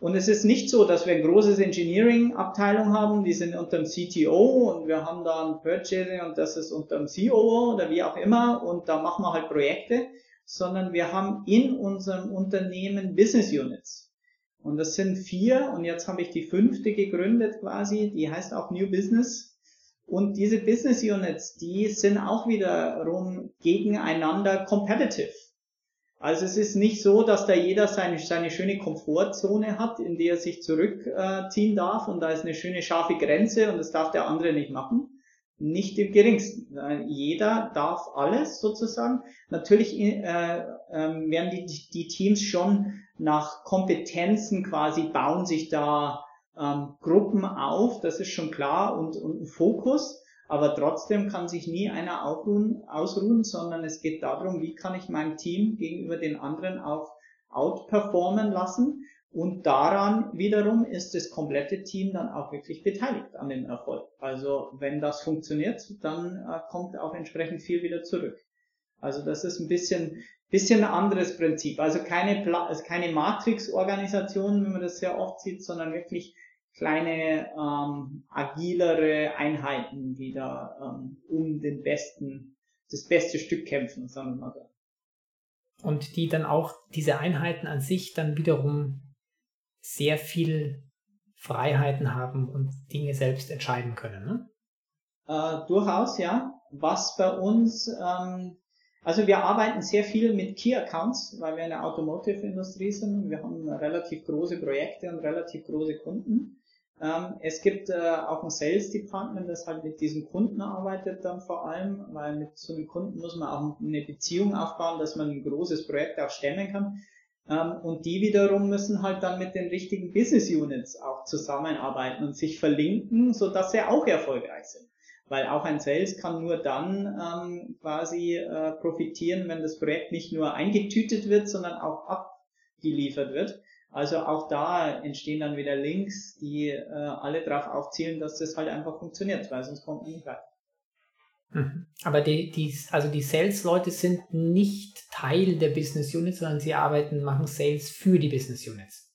Und es ist nicht so, dass wir ein großes Engineering-Abteilung haben, die sind unter dem CTO und wir haben da ein Purchasing und das ist unter dem COO oder wie auch immer und da machen wir halt Projekte sondern wir haben in unserem Unternehmen Business Units. Und das sind vier und jetzt habe ich die fünfte gegründet quasi, die heißt auch New Business. Und diese Business Units, die sind auch wiederum gegeneinander competitive. Also es ist nicht so, dass da jeder seine, seine schöne Komfortzone hat, in der er sich zurückziehen darf und da ist eine schöne scharfe Grenze und das darf der andere nicht machen, nicht im geringsten. Jeder darf alles sozusagen. Natürlich äh, äh, werden die, die Teams schon nach Kompetenzen quasi bauen sich da ähm, Gruppen auf, das ist schon klar und, und ein Fokus. Aber trotzdem kann sich nie einer aufruhen, ausruhen, sondern es geht darum, wie kann ich mein Team gegenüber den anderen auch outperformen lassen Und daran wiederum ist das komplette Team dann auch wirklich beteiligt an dem Erfolg. Also wenn das funktioniert, dann äh, kommt auch entsprechend viel wieder zurück. Also das ist ein bisschen, bisschen ein anderes Prinzip. Also keine, also keine Matrix-Organisation, wie man das sehr oft sieht, sondern wirklich kleine, ähm, agilere Einheiten, die da ähm, um den besten, das beste Stück kämpfen, sagen wir mal so. Und die dann auch diese Einheiten an sich dann wiederum sehr viel Freiheiten haben und Dinge selbst entscheiden können. Ne? Äh, durchaus, ja. Was bei uns, ähm, also wir arbeiten sehr viel mit Key Accounts, weil wir eine Automotive-Industrie sind. Wir haben relativ große Projekte und relativ große Kunden. Ähm, es gibt äh, auch ein Sales Department, das halt mit diesen Kunden arbeitet dann vor allem, weil mit so einem Kunden muss man auch eine Beziehung aufbauen, dass man ein großes Projekt auch stemmen kann. Ähm, und die wiederum müssen halt dann mit den richtigen Business Units auch zusammenarbeiten und sich verlinken, so dass sie auch erfolgreich sind. Weil auch ein Sales kann nur dann ähm, quasi äh, profitieren, wenn das Projekt nicht nur eingetütet wird, sondern auch abgeliefert wird. Also auch da entstehen dann wieder Links, die äh, alle darauf aufzielen, dass das halt einfach funktioniert, weil sonst kommt man nicht weiter. Mhm. Aber die, die, also die Sales-Leute sind nicht Teil der Business Units, sondern sie arbeiten, machen Sales für die Business Units.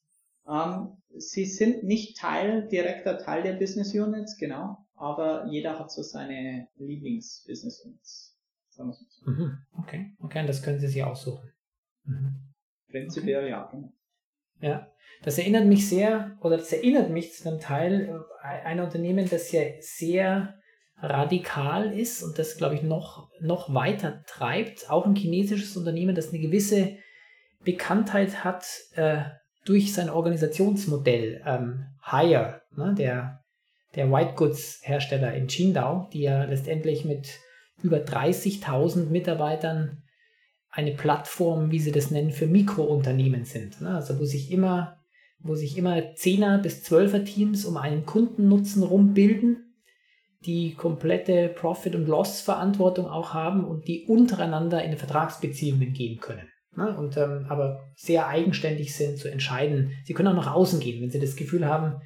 Ähm, sie sind nicht Teil, direkter Teil der Business Units, genau. Aber jeder hat so seine Lieblings-Business Units. Sagen so. mhm. Okay, okay, und das können Sie sich aussuchen. Mhm. Prinzipiell okay. ja, genau. Ja, das erinnert mich sehr, oder das erinnert mich zu einem Teil äh, einer Unternehmen, das ja sehr radikal ist und das, glaube ich, noch, noch weiter treibt. Auch ein chinesisches Unternehmen, das eine gewisse Bekanntheit hat äh, durch sein Organisationsmodell. Ähm, Hire, ne, der, der White Goods Hersteller in Qingdao, die ja letztendlich mit über 30.000 Mitarbeitern eine Plattform, wie sie das nennen, für Mikrounternehmen sind. Ne? Also wo sich immer wo sich immer 10er bis 12er Teams um einen Kundennutzen rumbilden die komplette Profit- und Loss-Verantwortung auch haben und die untereinander in Vertragsbeziehungen gehen können. Ne? Und ähm, aber sehr eigenständig sind zu entscheiden. Sie können auch nach außen gehen, wenn sie das Gefühl haben,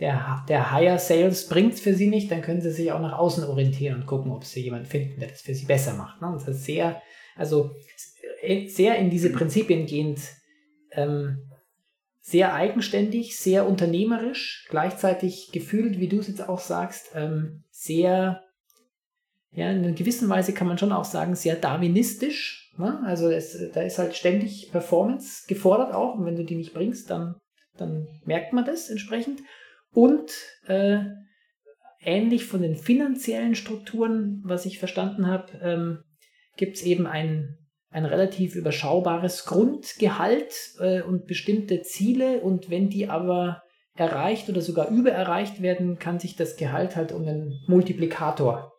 der, der Higher Sales bringt es für sie nicht, dann können sie sich auch nach außen orientieren und gucken, ob sie jemanden finden, der das für sie besser macht. Ne? Das ist sehr, also sehr in diese Prinzipien gehend ähm, sehr eigenständig, sehr unternehmerisch, gleichzeitig gefühlt, wie du es jetzt auch sagst, ähm, sehr, ja, in einer gewissen Weise kann man schon auch sagen, sehr darwinistisch. Ne? Also es, da ist halt ständig Performance gefordert auch und wenn du die nicht bringst, dann, dann merkt man das entsprechend. Und äh, ähnlich von den finanziellen Strukturen, was ich verstanden habe, ähm, gibt es eben ein ein relativ überschaubares Grundgehalt äh, und bestimmte Ziele und wenn die aber erreicht oder sogar übererreicht werden, kann sich das Gehalt halt um einen Multiplikator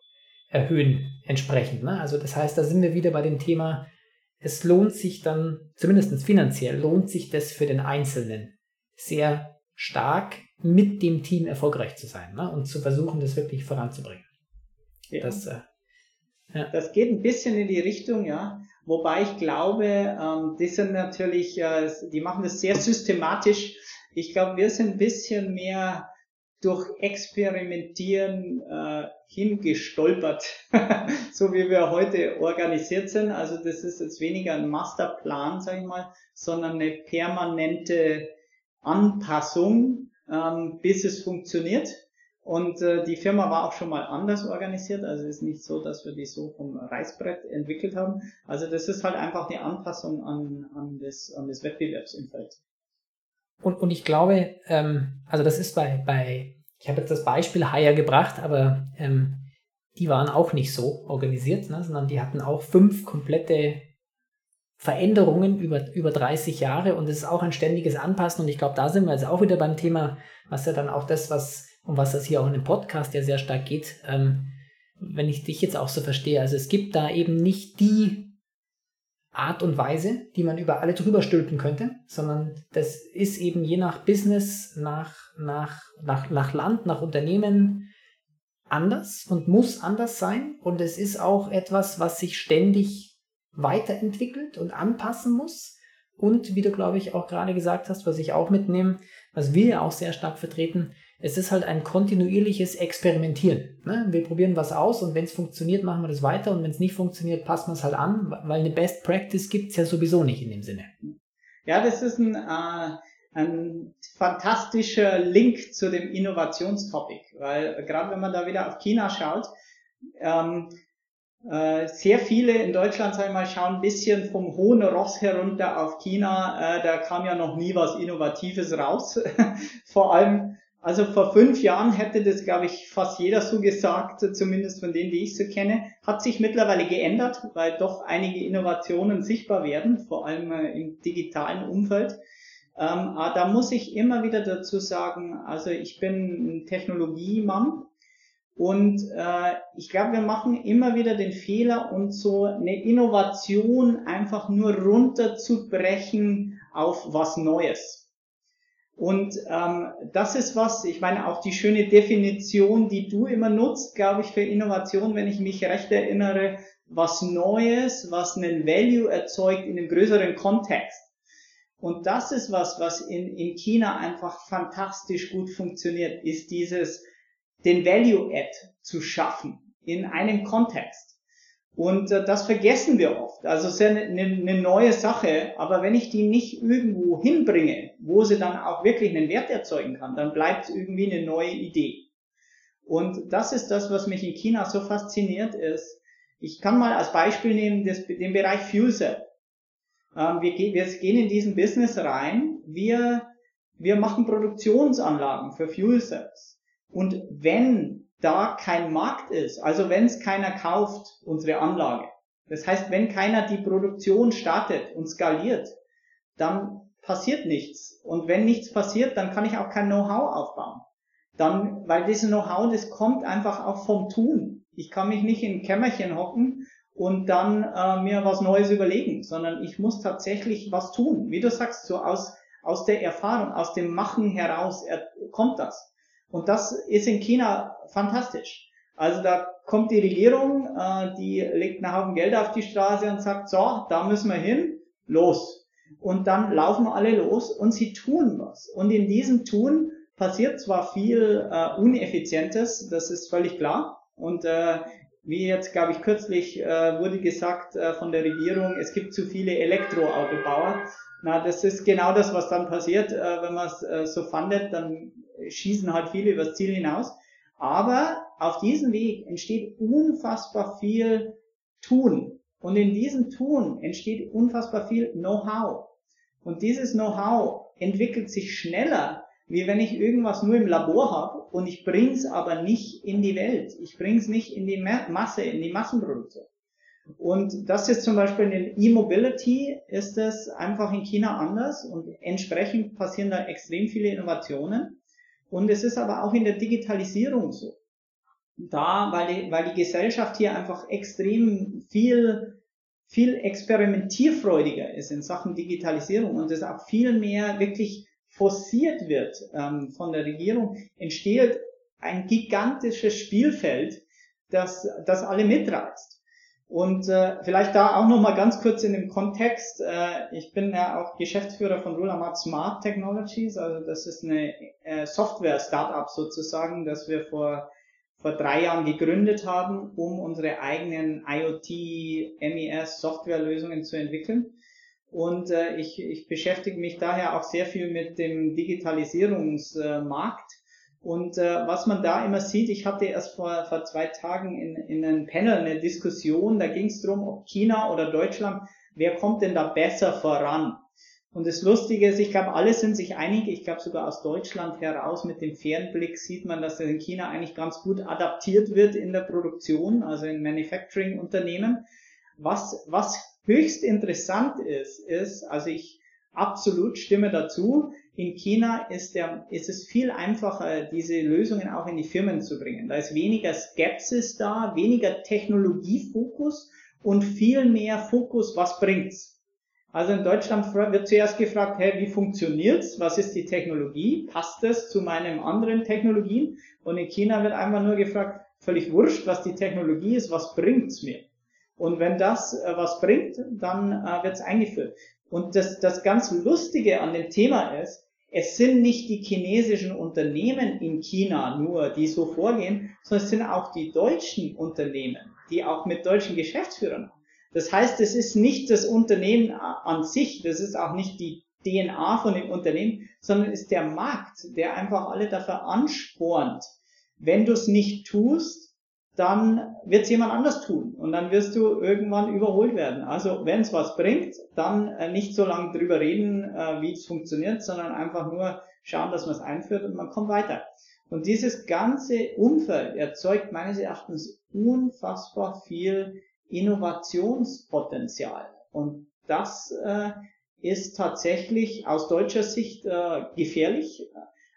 erhöhen entsprechend. Ne? Also das heißt, da sind wir wieder bei dem Thema, es lohnt sich dann, zumindest finanziell, lohnt sich das für den Einzelnen sehr stark mit dem Team erfolgreich zu sein ne? und zu versuchen, das wirklich voranzubringen. Ja. Das, äh, ja. das geht ein bisschen in die Richtung, ja. Wobei ich glaube, ähm, die sind natürlich, äh, die machen das sehr systematisch. Ich glaube, wir sind ein bisschen mehr durch Experimentieren äh, hingestolpert, so wie wir heute organisiert sind. Also das ist jetzt weniger ein Masterplan, sage ich mal, sondern eine permanente Anpassung, ähm, bis es funktioniert. Und äh, die Firma war auch schon mal anders organisiert, also es ist nicht so, dass wir die so vom Reißbrett entwickelt haben. Also das ist halt einfach die Anpassung an, an, das, an das Wettbewerbsumfeld. Und, und ich glaube, ähm, also das ist bei, bei ich habe jetzt das Beispiel Hire gebracht, aber ähm, die waren auch nicht so organisiert, ne, sondern die hatten auch fünf komplette Veränderungen über, über 30 Jahre und es ist auch ein ständiges Anpassen und ich glaube, da sind wir jetzt auch wieder beim Thema, was ja dann auch das, was um was das hier auch in dem Podcast ja sehr stark geht, ähm, wenn ich dich jetzt auch so verstehe. Also es gibt da eben nicht die Art und Weise, die man über alle drüber stülpen könnte, sondern das ist eben je nach Business, nach, nach, nach, nach Land, nach Unternehmen anders und muss anders sein. Und es ist auch etwas, was sich ständig weiterentwickelt und anpassen muss. Und wie du, glaube ich, auch gerade gesagt hast, was ich auch mitnehme, was wir ja auch sehr stark vertreten, es ist halt ein kontinuierliches Experimentieren. Ne? Wir probieren was aus und wenn es funktioniert, machen wir das weiter und wenn es nicht funktioniert, passen wir es halt an, weil eine Best Practice gibt es ja sowieso nicht in dem Sinne. Ja, das ist ein, äh, ein fantastischer Link zu dem Innovationstopic, weil gerade wenn man da wieder auf China schaut, ähm, äh, sehr viele in Deutschland, sag ich mal, schauen ein bisschen vom hohen Ross herunter auf China. Äh, da kam ja noch nie was Innovatives raus. Vor allem also vor fünf Jahren hätte das, glaube ich, fast jeder so gesagt, zumindest von denen, die ich so kenne. Hat sich mittlerweile geändert, weil doch einige Innovationen sichtbar werden, vor allem äh, im digitalen Umfeld. Ähm, aber da muss ich immer wieder dazu sagen, also ich bin ein Technologiemann und äh, ich glaube, wir machen immer wieder den Fehler, und so eine Innovation einfach nur runterzubrechen auf was Neues. Und ähm, das ist was, ich meine auch die schöne Definition, die du immer nutzt, glaube ich, für Innovation, wenn ich mich recht erinnere, was Neues, was einen Value erzeugt in einem größeren Kontext. Und das ist was, was in, in China einfach fantastisch gut funktioniert, ist dieses, den Value Add zu schaffen in einem Kontext. Und äh, das vergessen wir oft. Also es ist ja eine, eine neue Sache, aber wenn ich die nicht irgendwo hinbringe, wo sie dann auch wirklich einen Wert erzeugen kann, dann bleibt es irgendwie eine neue Idee. Und das ist das, was mich in China so fasziniert ist. Ich kann mal als Beispiel nehmen das, den Bereich Cell. Ähm, wir, wir gehen in diesen Business rein. Wir, wir machen Produktionsanlagen für Fuel. Und wenn da kein Markt ist, also wenn es keiner kauft, unsere Anlage, das heißt, wenn keiner die Produktion startet und skaliert, dann passiert nichts. Und wenn nichts passiert, dann kann ich auch kein Know-how aufbauen. Dann, weil dieses Know-how, das kommt einfach auch vom Tun. Ich kann mich nicht in ein Kämmerchen hocken und dann äh, mir was Neues überlegen, sondern ich muss tatsächlich was tun. Wie du sagst, so aus, aus der Erfahrung, aus dem Machen heraus er, kommt das. Und das ist in China fantastisch. Also da kommt die Regierung, äh, die legt einen Haufen Geld auf die Straße und sagt, so, da müssen wir hin, los. Und dann laufen alle los und sie tun was. Und in diesem Tun passiert zwar viel äh, Uneffizientes, das ist völlig klar. Und äh, wie jetzt, glaube ich, kürzlich äh, wurde gesagt äh, von der Regierung, es gibt zu viele Elektroautobauer. Na, das ist genau das, was dann passiert, äh, wenn man es äh, so fandet, dann schießen halt viele übers Ziel hinaus. Aber auf diesem Weg entsteht unfassbar viel Tun. Und in diesem Tun entsteht unfassbar viel Know-how. Und dieses Know-how entwickelt sich schneller, wie wenn ich irgendwas nur im Labor habe und ich bring's aber nicht in die Welt. Ich bring's nicht in die Masse, in die Massenproduktion. Und das ist zum Beispiel in E-Mobility ist es einfach in China anders und entsprechend passieren da extrem viele Innovationen. Und es ist aber auch in der Digitalisierung so. Da, weil die, weil die Gesellschaft hier einfach extrem viel, viel experimentierfreudiger ist in Sachen Digitalisierung und es auch viel mehr wirklich forciert wird ähm, von der Regierung, entsteht ein gigantisches Spielfeld, das, das alle mitreißt. Und äh, vielleicht da auch nochmal ganz kurz in dem Kontext. Äh, ich bin ja auch Geschäftsführer von Rulamat Smart Technologies. Also das ist eine äh, Software-Startup sozusagen, das wir vor, vor drei Jahren gegründet haben, um unsere eigenen IoT-MES-Softwarelösungen zu entwickeln. Und äh, ich, ich beschäftige mich daher auch sehr viel mit dem Digitalisierungsmarkt und äh, was man da immer sieht, ich hatte erst vor, vor zwei Tagen in, in einem Panel eine Diskussion, da ging es darum, ob China oder Deutschland, wer kommt denn da besser voran? Und das Lustige ist, ich glaube, alle sind sich einig, ich glaube sogar aus Deutschland heraus mit dem Fernblick sieht man, dass das in China eigentlich ganz gut adaptiert wird in der Produktion, also in Manufacturing-Unternehmen. Was, was höchst interessant ist, ist, also ich absolut stimme dazu, in China ist, der, ist es viel einfacher, diese Lösungen auch in die Firmen zu bringen. Da ist weniger Skepsis da, weniger Technologiefokus und viel mehr Fokus, was bringt's. Also in Deutschland wird zuerst gefragt, hey, wie funktioniert's? Was ist die Technologie? Passt es zu meinen anderen Technologien? Und in China wird einfach nur gefragt, völlig wurscht, was die Technologie ist, was bringt's mir? Und wenn das äh, was bringt, dann äh, wird's eingeführt. Und das, das ganz Lustige an dem Thema ist, es sind nicht die chinesischen Unternehmen in China nur, die so vorgehen, sondern es sind auch die deutschen Unternehmen, die auch mit deutschen Geschäftsführern. Das heißt, es ist nicht das Unternehmen an sich, das ist auch nicht die DNA von dem Unternehmen, sondern ist der Markt, der einfach alle dafür anspornt. Wenn du es nicht tust, dann wird es jemand anders tun und dann wirst du irgendwann überholt werden. Also wenn es was bringt, dann äh, nicht so lange drüber reden, äh, wie es funktioniert, sondern einfach nur schauen, dass man es einführt und man kommt weiter. Und dieses ganze Umfeld erzeugt meines Erachtens unfassbar viel Innovationspotenzial. Und das äh, ist tatsächlich aus deutscher Sicht äh, gefährlich.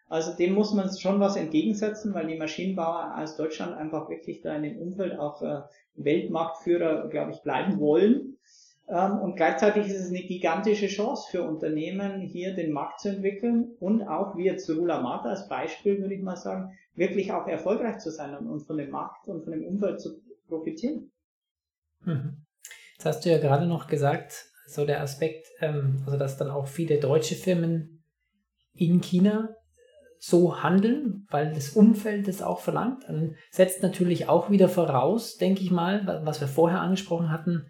Also dem muss man schon was entgegensetzen, weil die Maschinenbauer aus Deutschland einfach wirklich da in dem Umfeld auch äh, Weltmarktführer, glaube ich, bleiben wollen. Ähm, und gleichzeitig ist es eine gigantische Chance für Unternehmen, hier den Markt zu entwickeln und auch wie jetzt Rula Mata als Beispiel, würde ich mal sagen, wirklich auch erfolgreich zu sein und von dem Markt und von dem Umfeld zu profitieren. Mhm. Jetzt hast du ja gerade noch gesagt, so der Aspekt, ähm, also dass dann auch viele deutsche Firmen in China so handeln, weil das Umfeld das auch verlangt. Dann setzt natürlich auch wieder voraus, denke ich mal, was wir vorher angesprochen hatten,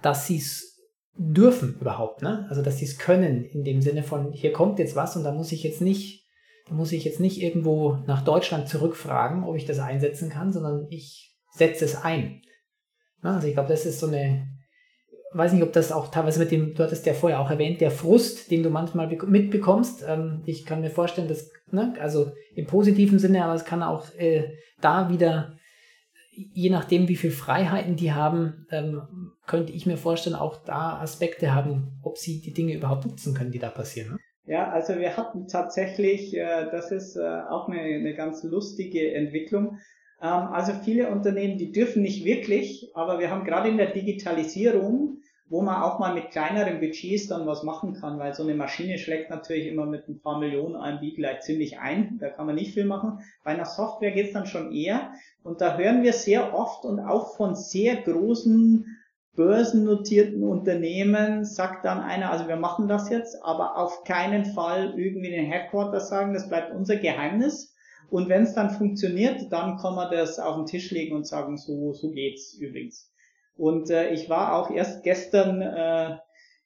dass sie es dürfen überhaupt, ne? Also dass sie es können in dem Sinne von hier kommt jetzt was und da muss ich jetzt nicht, da muss ich jetzt nicht irgendwo nach Deutschland zurückfragen, ob ich das einsetzen kann, sondern ich setze es ein. Also ich glaube, das ist so eine weiß nicht, ob das auch teilweise mit dem, du hattest ja vorher auch erwähnt, der Frust, den du manchmal mitbekommst. Ähm, ich kann mir vorstellen, dass, ne, also im positiven Sinne, aber es kann auch äh, da wieder, je nachdem, wie viel Freiheiten die haben, ähm, könnte ich mir vorstellen, auch da Aspekte haben, ob sie die Dinge überhaupt nutzen können, die da passieren. Ne? Ja, also wir hatten tatsächlich, äh, das ist äh, auch eine, eine ganz lustige Entwicklung. Ähm, also viele Unternehmen, die dürfen nicht wirklich, aber wir haben gerade in der Digitalisierung, wo man auch mal mit kleineren Budgets dann was machen kann, weil so eine Maschine schlägt natürlich immer mit ein paar Millionen RMB gleich ziemlich ein, da kann man nicht viel machen. Bei einer Software geht's dann schon eher und da hören wir sehr oft und auch von sehr großen börsennotierten Unternehmen sagt dann einer, also wir machen das jetzt, aber auf keinen Fall irgendwie den Headquarter sagen, das bleibt unser Geheimnis. Und wenn es dann funktioniert, dann kann man das auf den Tisch legen und sagen, so, so geht's übrigens. Und äh, ich war auch erst gestern äh,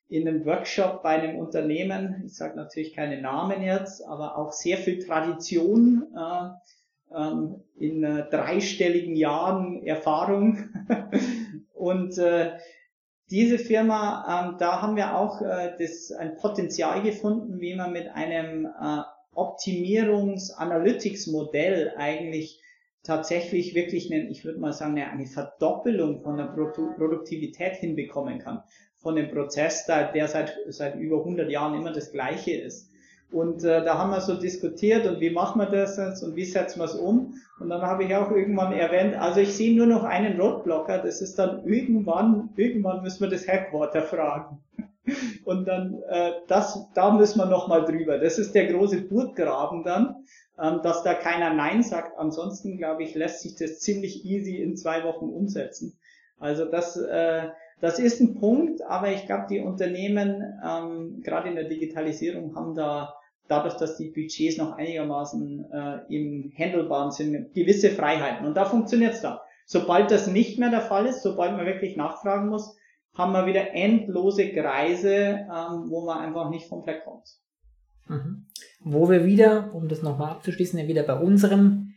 in einem Workshop bei einem Unternehmen, ich sage natürlich keine Namen jetzt, aber auch sehr viel Tradition äh, ähm, in äh, dreistelligen Jahren Erfahrung. und äh, diese Firma, ähm, da haben wir auch äh, das, ein Potenzial gefunden, wie man mit einem äh, Optimierungs-Analytics-Modell eigentlich tatsächlich wirklich eine, ich würde mal sagen, eine Verdoppelung von der Produktivität hinbekommen kann. Von dem Prozess, der seit, seit über 100 Jahren immer das gleiche ist. Und äh, da haben wir so diskutiert und wie machen wir das jetzt und wie setzen wir es um. Und dann habe ich auch irgendwann erwähnt, also ich sehe nur noch einen Roadblocker, das ist dann irgendwann, irgendwann müssen wir das Headquarter fragen. Und dann, äh, das, da müssen wir nochmal drüber. Das ist der große Burggraben dann, ähm, dass da keiner Nein sagt. Ansonsten, glaube ich, lässt sich das ziemlich easy in zwei Wochen umsetzen. Also das, äh, das ist ein Punkt, aber ich glaube, die Unternehmen, ähm, gerade in der Digitalisierung, haben da dadurch, dass die Budgets noch einigermaßen äh, im Handelbaren sind, gewisse Freiheiten. Und da funktioniert es dann. Sobald das nicht mehr der Fall ist, sobald man wirklich nachfragen muss, haben wir wieder endlose Kreise, ähm, wo man einfach nicht vom Fleck kommt. Mhm. Wo wir wieder, um das nochmal abzuschließen, ja wieder bei unserem,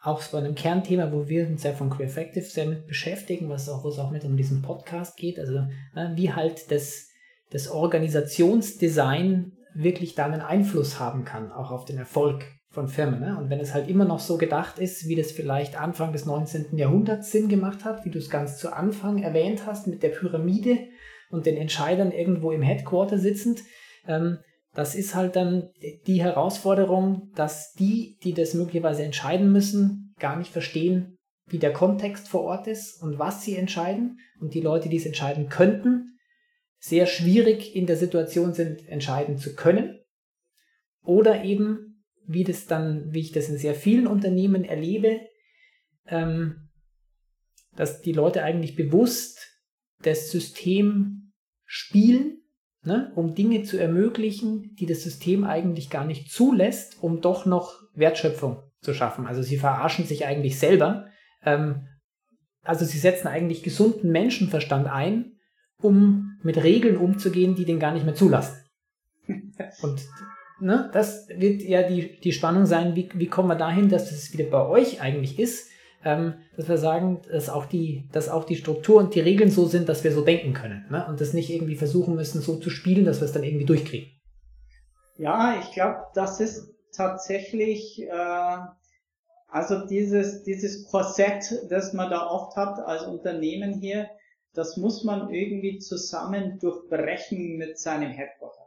auch bei einem Kernthema, wo wir uns ja von Creative sehr mit beschäftigen, was auch, wo auch mit um diesen Podcast geht, also ne, wie halt das, das Organisationsdesign wirklich da einen Einfluss haben kann, auch auf den Erfolg von Firmen. Ne? Und wenn es halt immer noch so gedacht ist, wie das vielleicht Anfang des 19. Jahrhunderts Sinn gemacht hat, wie du es ganz zu Anfang erwähnt hast, mit der Pyramide und den Entscheidern irgendwo im Headquarter sitzend, ähm, das ist halt dann die Herausforderung, dass die, die das möglicherweise entscheiden müssen, gar nicht verstehen, wie der Kontext vor Ort ist und was sie entscheiden. Und die Leute, die es entscheiden könnten, sehr schwierig in der Situation sind, entscheiden zu können. Oder eben wie das dann, wie ich das in sehr vielen Unternehmen erlebe, ähm, dass die Leute eigentlich bewusst das System spielen ne, um Dinge zu ermöglichen, die das System eigentlich gar nicht zulässt, um doch noch Wertschöpfung zu schaffen. Also sie verarschen sich eigentlich selber. Ähm, also sie setzen eigentlich gesunden Menschenverstand ein, um mit Regeln umzugehen, die den gar nicht mehr zulassen. Und ne, das wird ja die, die Spannung sein, wie, wie kommen wir dahin, dass das wieder bei euch eigentlich ist, ähm, dass wir sagen, dass auch, die, dass auch die Struktur und die Regeln so sind, dass wir so denken können ne? und das nicht irgendwie versuchen müssen, so zu spielen, dass wir es dann irgendwie durchkriegen. Ja, ich glaube, das ist tatsächlich äh, also dieses, dieses Korsett, das man da oft hat als Unternehmen hier, das muss man irgendwie zusammen durchbrechen mit seinem Headquarter.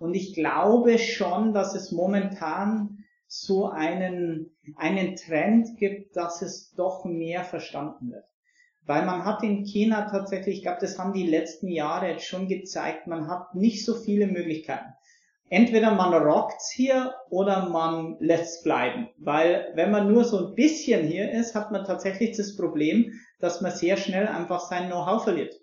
Und ich glaube schon, dass es momentan so einen, einen Trend gibt, dass es doch mehr verstanden wird. Weil man hat in China tatsächlich, ich glaube, das haben die letzten Jahre jetzt schon gezeigt, man hat nicht so viele Möglichkeiten. Entweder man rockt's hier oder man lässt's bleiben. Weil wenn man nur so ein bisschen hier ist, hat man tatsächlich das Problem, dass man sehr schnell einfach sein Know-how verliert.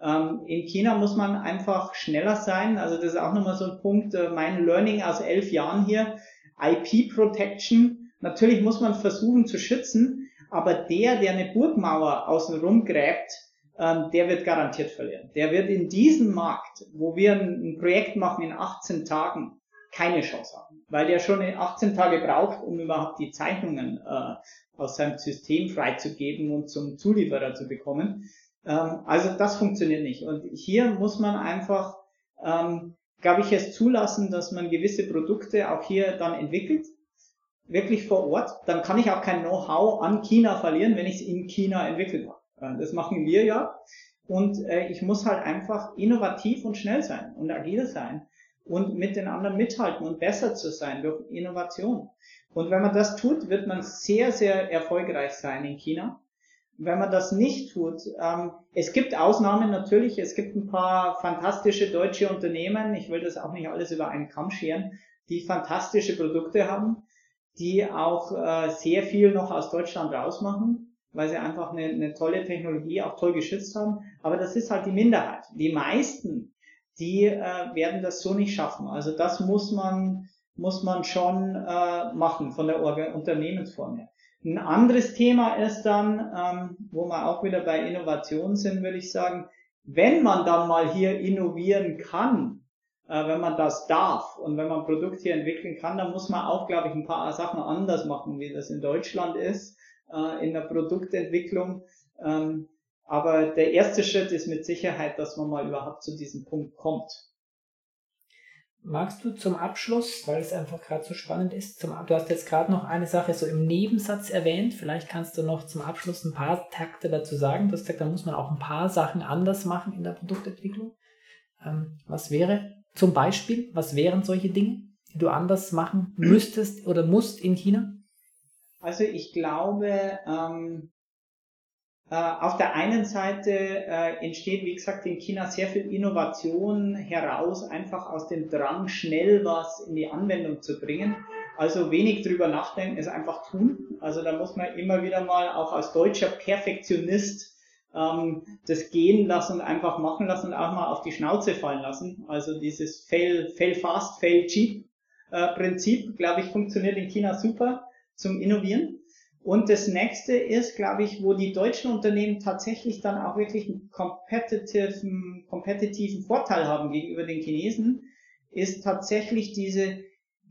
Ähm, in China muss man einfach schneller sein. Also das ist auch nochmal so ein Punkt, äh, mein Learning aus elf Jahren hier. IP Protection. Natürlich muss man versuchen zu schützen, aber der, der eine Burgmauer außenrum gräbt, ähm, der wird garantiert verlieren. Der wird in diesem Markt, wo wir ein, Projekt machen in 18 Tagen, keine Chance haben, weil der schon 18 Tage braucht, um überhaupt die Zeichnungen äh, aus seinem System freizugeben und zum Zulieferer zu bekommen. Ähm, also das funktioniert nicht. Und hier muss man einfach, ähm, glaube ich, es zulassen, dass man gewisse Produkte auch hier dann entwickelt, wirklich vor Ort. Dann kann ich auch kein Know-how an China verlieren, wenn ich es in China entwickelt habe. Das machen wir ja. Und äh, ich muss halt einfach innovativ und schnell sein und agil sein und mit den anderen mithalten und besser zu sein durch Innovation. Und wenn man das tut, wird man sehr, sehr erfolgreich sein in China wenn man das nicht tut, ähm, es gibt Ausnahmen natürlich, es gibt ein paar fantastische deutsche Unternehmen, ich will das auch nicht alles über einen Kamm scheren, die fantastische Produkte haben, die auch äh, sehr viel noch aus Deutschland rausmachen, weil sie einfach eine, eine tolle Technologie auch toll geschützt haben. Aber das ist halt die Minderheit. Die meisten, die äh, werden das so nicht schaffen. Also das muss man muss man schon äh, machen von der Unternehmensform her. Ein anderes Thema ist dann, ähm, wo wir auch wieder bei Innovation sind, würde ich sagen, wenn man dann mal hier innovieren kann, äh, wenn man das darf und wenn man ein Produkt hier entwickeln kann, dann muss man auch, glaube ich, ein paar Sachen anders machen, wie das in Deutschland ist, äh, in der Produktentwicklung. Ähm, aber der erste Schritt ist mit Sicherheit, dass man mal überhaupt zu diesem Punkt kommt. Magst du zum Abschluss, weil es einfach gerade so spannend ist, zum, du hast jetzt gerade noch eine Sache so im Nebensatz erwähnt, vielleicht kannst du noch zum Abschluss ein paar Takte dazu sagen. Du hast gesagt, da muss man auch ein paar Sachen anders machen in der Produktentwicklung. Ähm, was wäre zum Beispiel, was wären solche Dinge, die du anders machen müsstest oder musst in China? Also ich glaube, ähm, äh, auf der einen Seite äh, entsteht, wie gesagt, in China sehr viel Innovation heraus, einfach aus dem Drang, schnell was in die Anwendung zu bringen. Also wenig drüber nachdenken, es einfach tun. Also da muss man immer wieder mal auch als deutscher Perfektionist ähm, das gehen lassen und einfach machen lassen und auch mal auf die Schnauze fallen lassen. Also dieses Fail, fail fast, fail cheap äh, Prinzip, glaube ich, funktioniert in China super zum Innovieren. Und das nächste ist, glaube ich, wo die deutschen Unternehmen tatsächlich dann auch wirklich einen kompetitiven, kompetitiven Vorteil haben gegenüber den Chinesen, ist tatsächlich diese,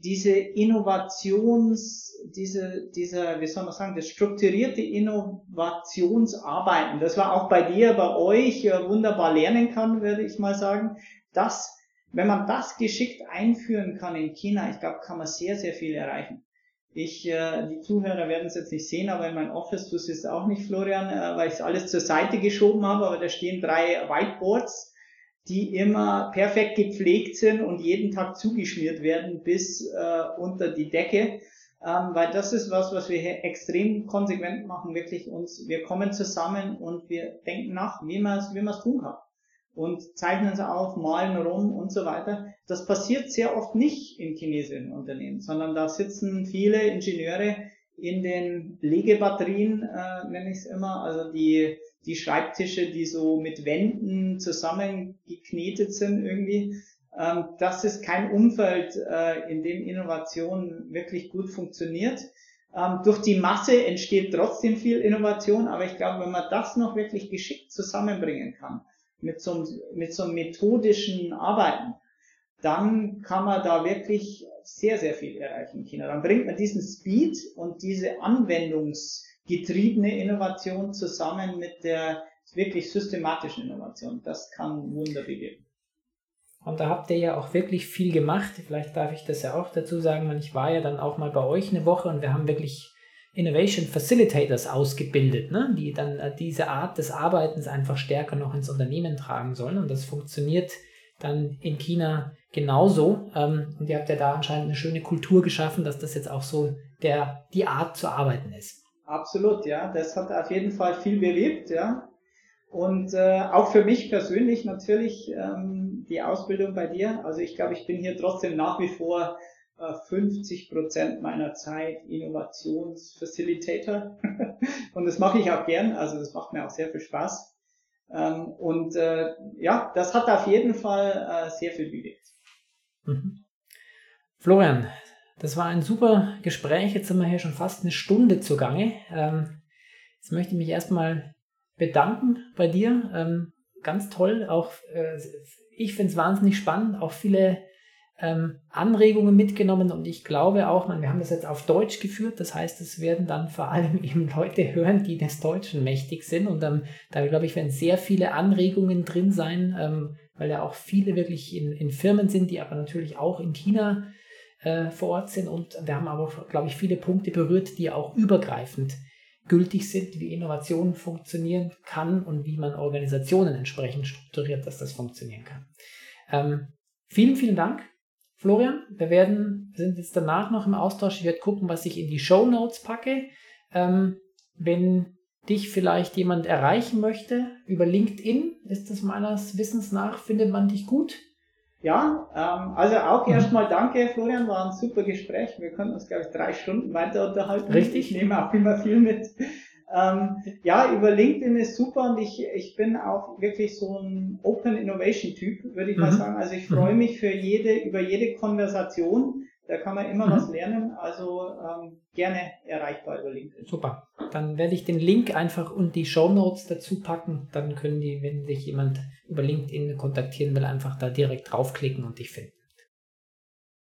diese Innovations, diese, dieser, wie soll man sagen, das strukturierte Innovationsarbeiten, das war auch bei dir, bei euch äh, wunderbar lernen kann, würde ich mal sagen, dass, wenn man das geschickt einführen kann in China, ich glaube, kann man sehr, sehr viel erreichen. Ich, äh, die Zuhörer werden es jetzt nicht sehen, aber in meinem Office, du siehst auch nicht, Florian, äh, weil ich alles zur Seite geschoben habe, aber da stehen drei Whiteboards, die immer perfekt gepflegt sind und jeden Tag zugeschmiert werden bis äh, unter die Decke. Ähm, weil das ist was, was wir hier extrem konsequent machen, wirklich uns, wir kommen zusammen und wir denken nach, wie man es wie man es tun kann und zeichnen sie auf, malen rum und so weiter. Das passiert sehr oft nicht in chinesischen Unternehmen, sondern da sitzen viele Ingenieure in den Legebatterien, äh, nenne ich es immer, also die, die Schreibtische, die so mit Wänden zusammengeknetet sind irgendwie. Ähm, das ist kein Umfeld, äh, in dem Innovation wirklich gut funktioniert. Ähm, durch die Masse entsteht trotzdem viel Innovation, aber ich glaube, wenn man das noch wirklich geschickt zusammenbringen kann, mit so, mit so einem methodischen Arbeiten, dann kann man da wirklich sehr, sehr viel erreichen in China. Dann bringt man diesen Speed und diese anwendungsgetriebene Innovation zusammen mit der wirklich systematischen Innovation. Das kann Wunder bewirken. Und da habt ihr ja auch wirklich viel gemacht. Vielleicht darf ich das ja auch dazu sagen, ich war ja dann auch mal bei euch eine Woche und wir haben wirklich Innovation Facilitators ausgebildet, ne? die dann äh, diese Art des Arbeitens einfach stärker noch ins Unternehmen tragen sollen. Und das funktioniert dann in China genauso. Ähm, und ihr habt ja da anscheinend eine schöne Kultur geschaffen, dass das jetzt auch so der, die Art zu arbeiten ist. Absolut, ja. Das hat auf jeden Fall viel bewegt, ja. Und äh, auch für mich persönlich natürlich ähm, die Ausbildung bei dir. Also ich glaube, ich bin hier trotzdem nach wie vor 50 Prozent meiner Zeit Innovationsfacilitator. und das mache ich auch gern. Also das macht mir auch sehr viel Spaß. Ähm, und äh, ja, das hat auf jeden Fall äh, sehr viel bewegt. Mhm. Florian, das war ein super Gespräch. Jetzt sind wir hier schon fast eine Stunde zugange. Ähm, jetzt möchte ich mich erstmal bedanken bei dir. Ähm, ganz toll. Auch äh, ich finde es wahnsinnig spannend. Auch viele ähm, Anregungen mitgenommen und ich glaube auch, man, wir haben das jetzt auf Deutsch geführt. Das heißt, es werden dann vor allem eben Leute hören, die des Deutschen mächtig sind. Und ähm, da glaube ich, werden sehr viele Anregungen drin sein, ähm, weil ja auch viele wirklich in, in Firmen sind, die aber natürlich auch in China äh, vor Ort sind. Und wir haben aber, glaube ich, viele Punkte berührt, die auch übergreifend gültig sind, wie Innovation funktionieren kann und wie man Organisationen entsprechend strukturiert, dass das funktionieren kann. Ähm, vielen, vielen Dank, Florian. Wir werden, sind jetzt danach noch im Austausch. Ich werde gucken, was ich in die Show Notes packe. Ähm, wenn dich vielleicht jemand erreichen möchte über LinkedIn, ist das meines Wissens nach, findet man dich gut? Ja, ähm, also auch erstmal danke, Florian, war ein super Gespräch. Wir können uns, glaube ich, drei Stunden weiter unterhalten. Richtig. Ich nehme auch immer viel mit. Ähm, ja, über LinkedIn ist super und ich, ich bin auch wirklich so ein Open Innovation Typ, würde ich mhm. mal sagen. Also ich freue mhm. mich für jede, über jede Konversation. Da kann man immer mhm. was lernen. Also ähm, gerne erreichbar über LinkedIn. Super. Dann werde ich den Link einfach und die Show Notes dazu packen. Dann können die, wenn sich jemand über LinkedIn kontaktieren will, einfach da direkt draufklicken und dich finden.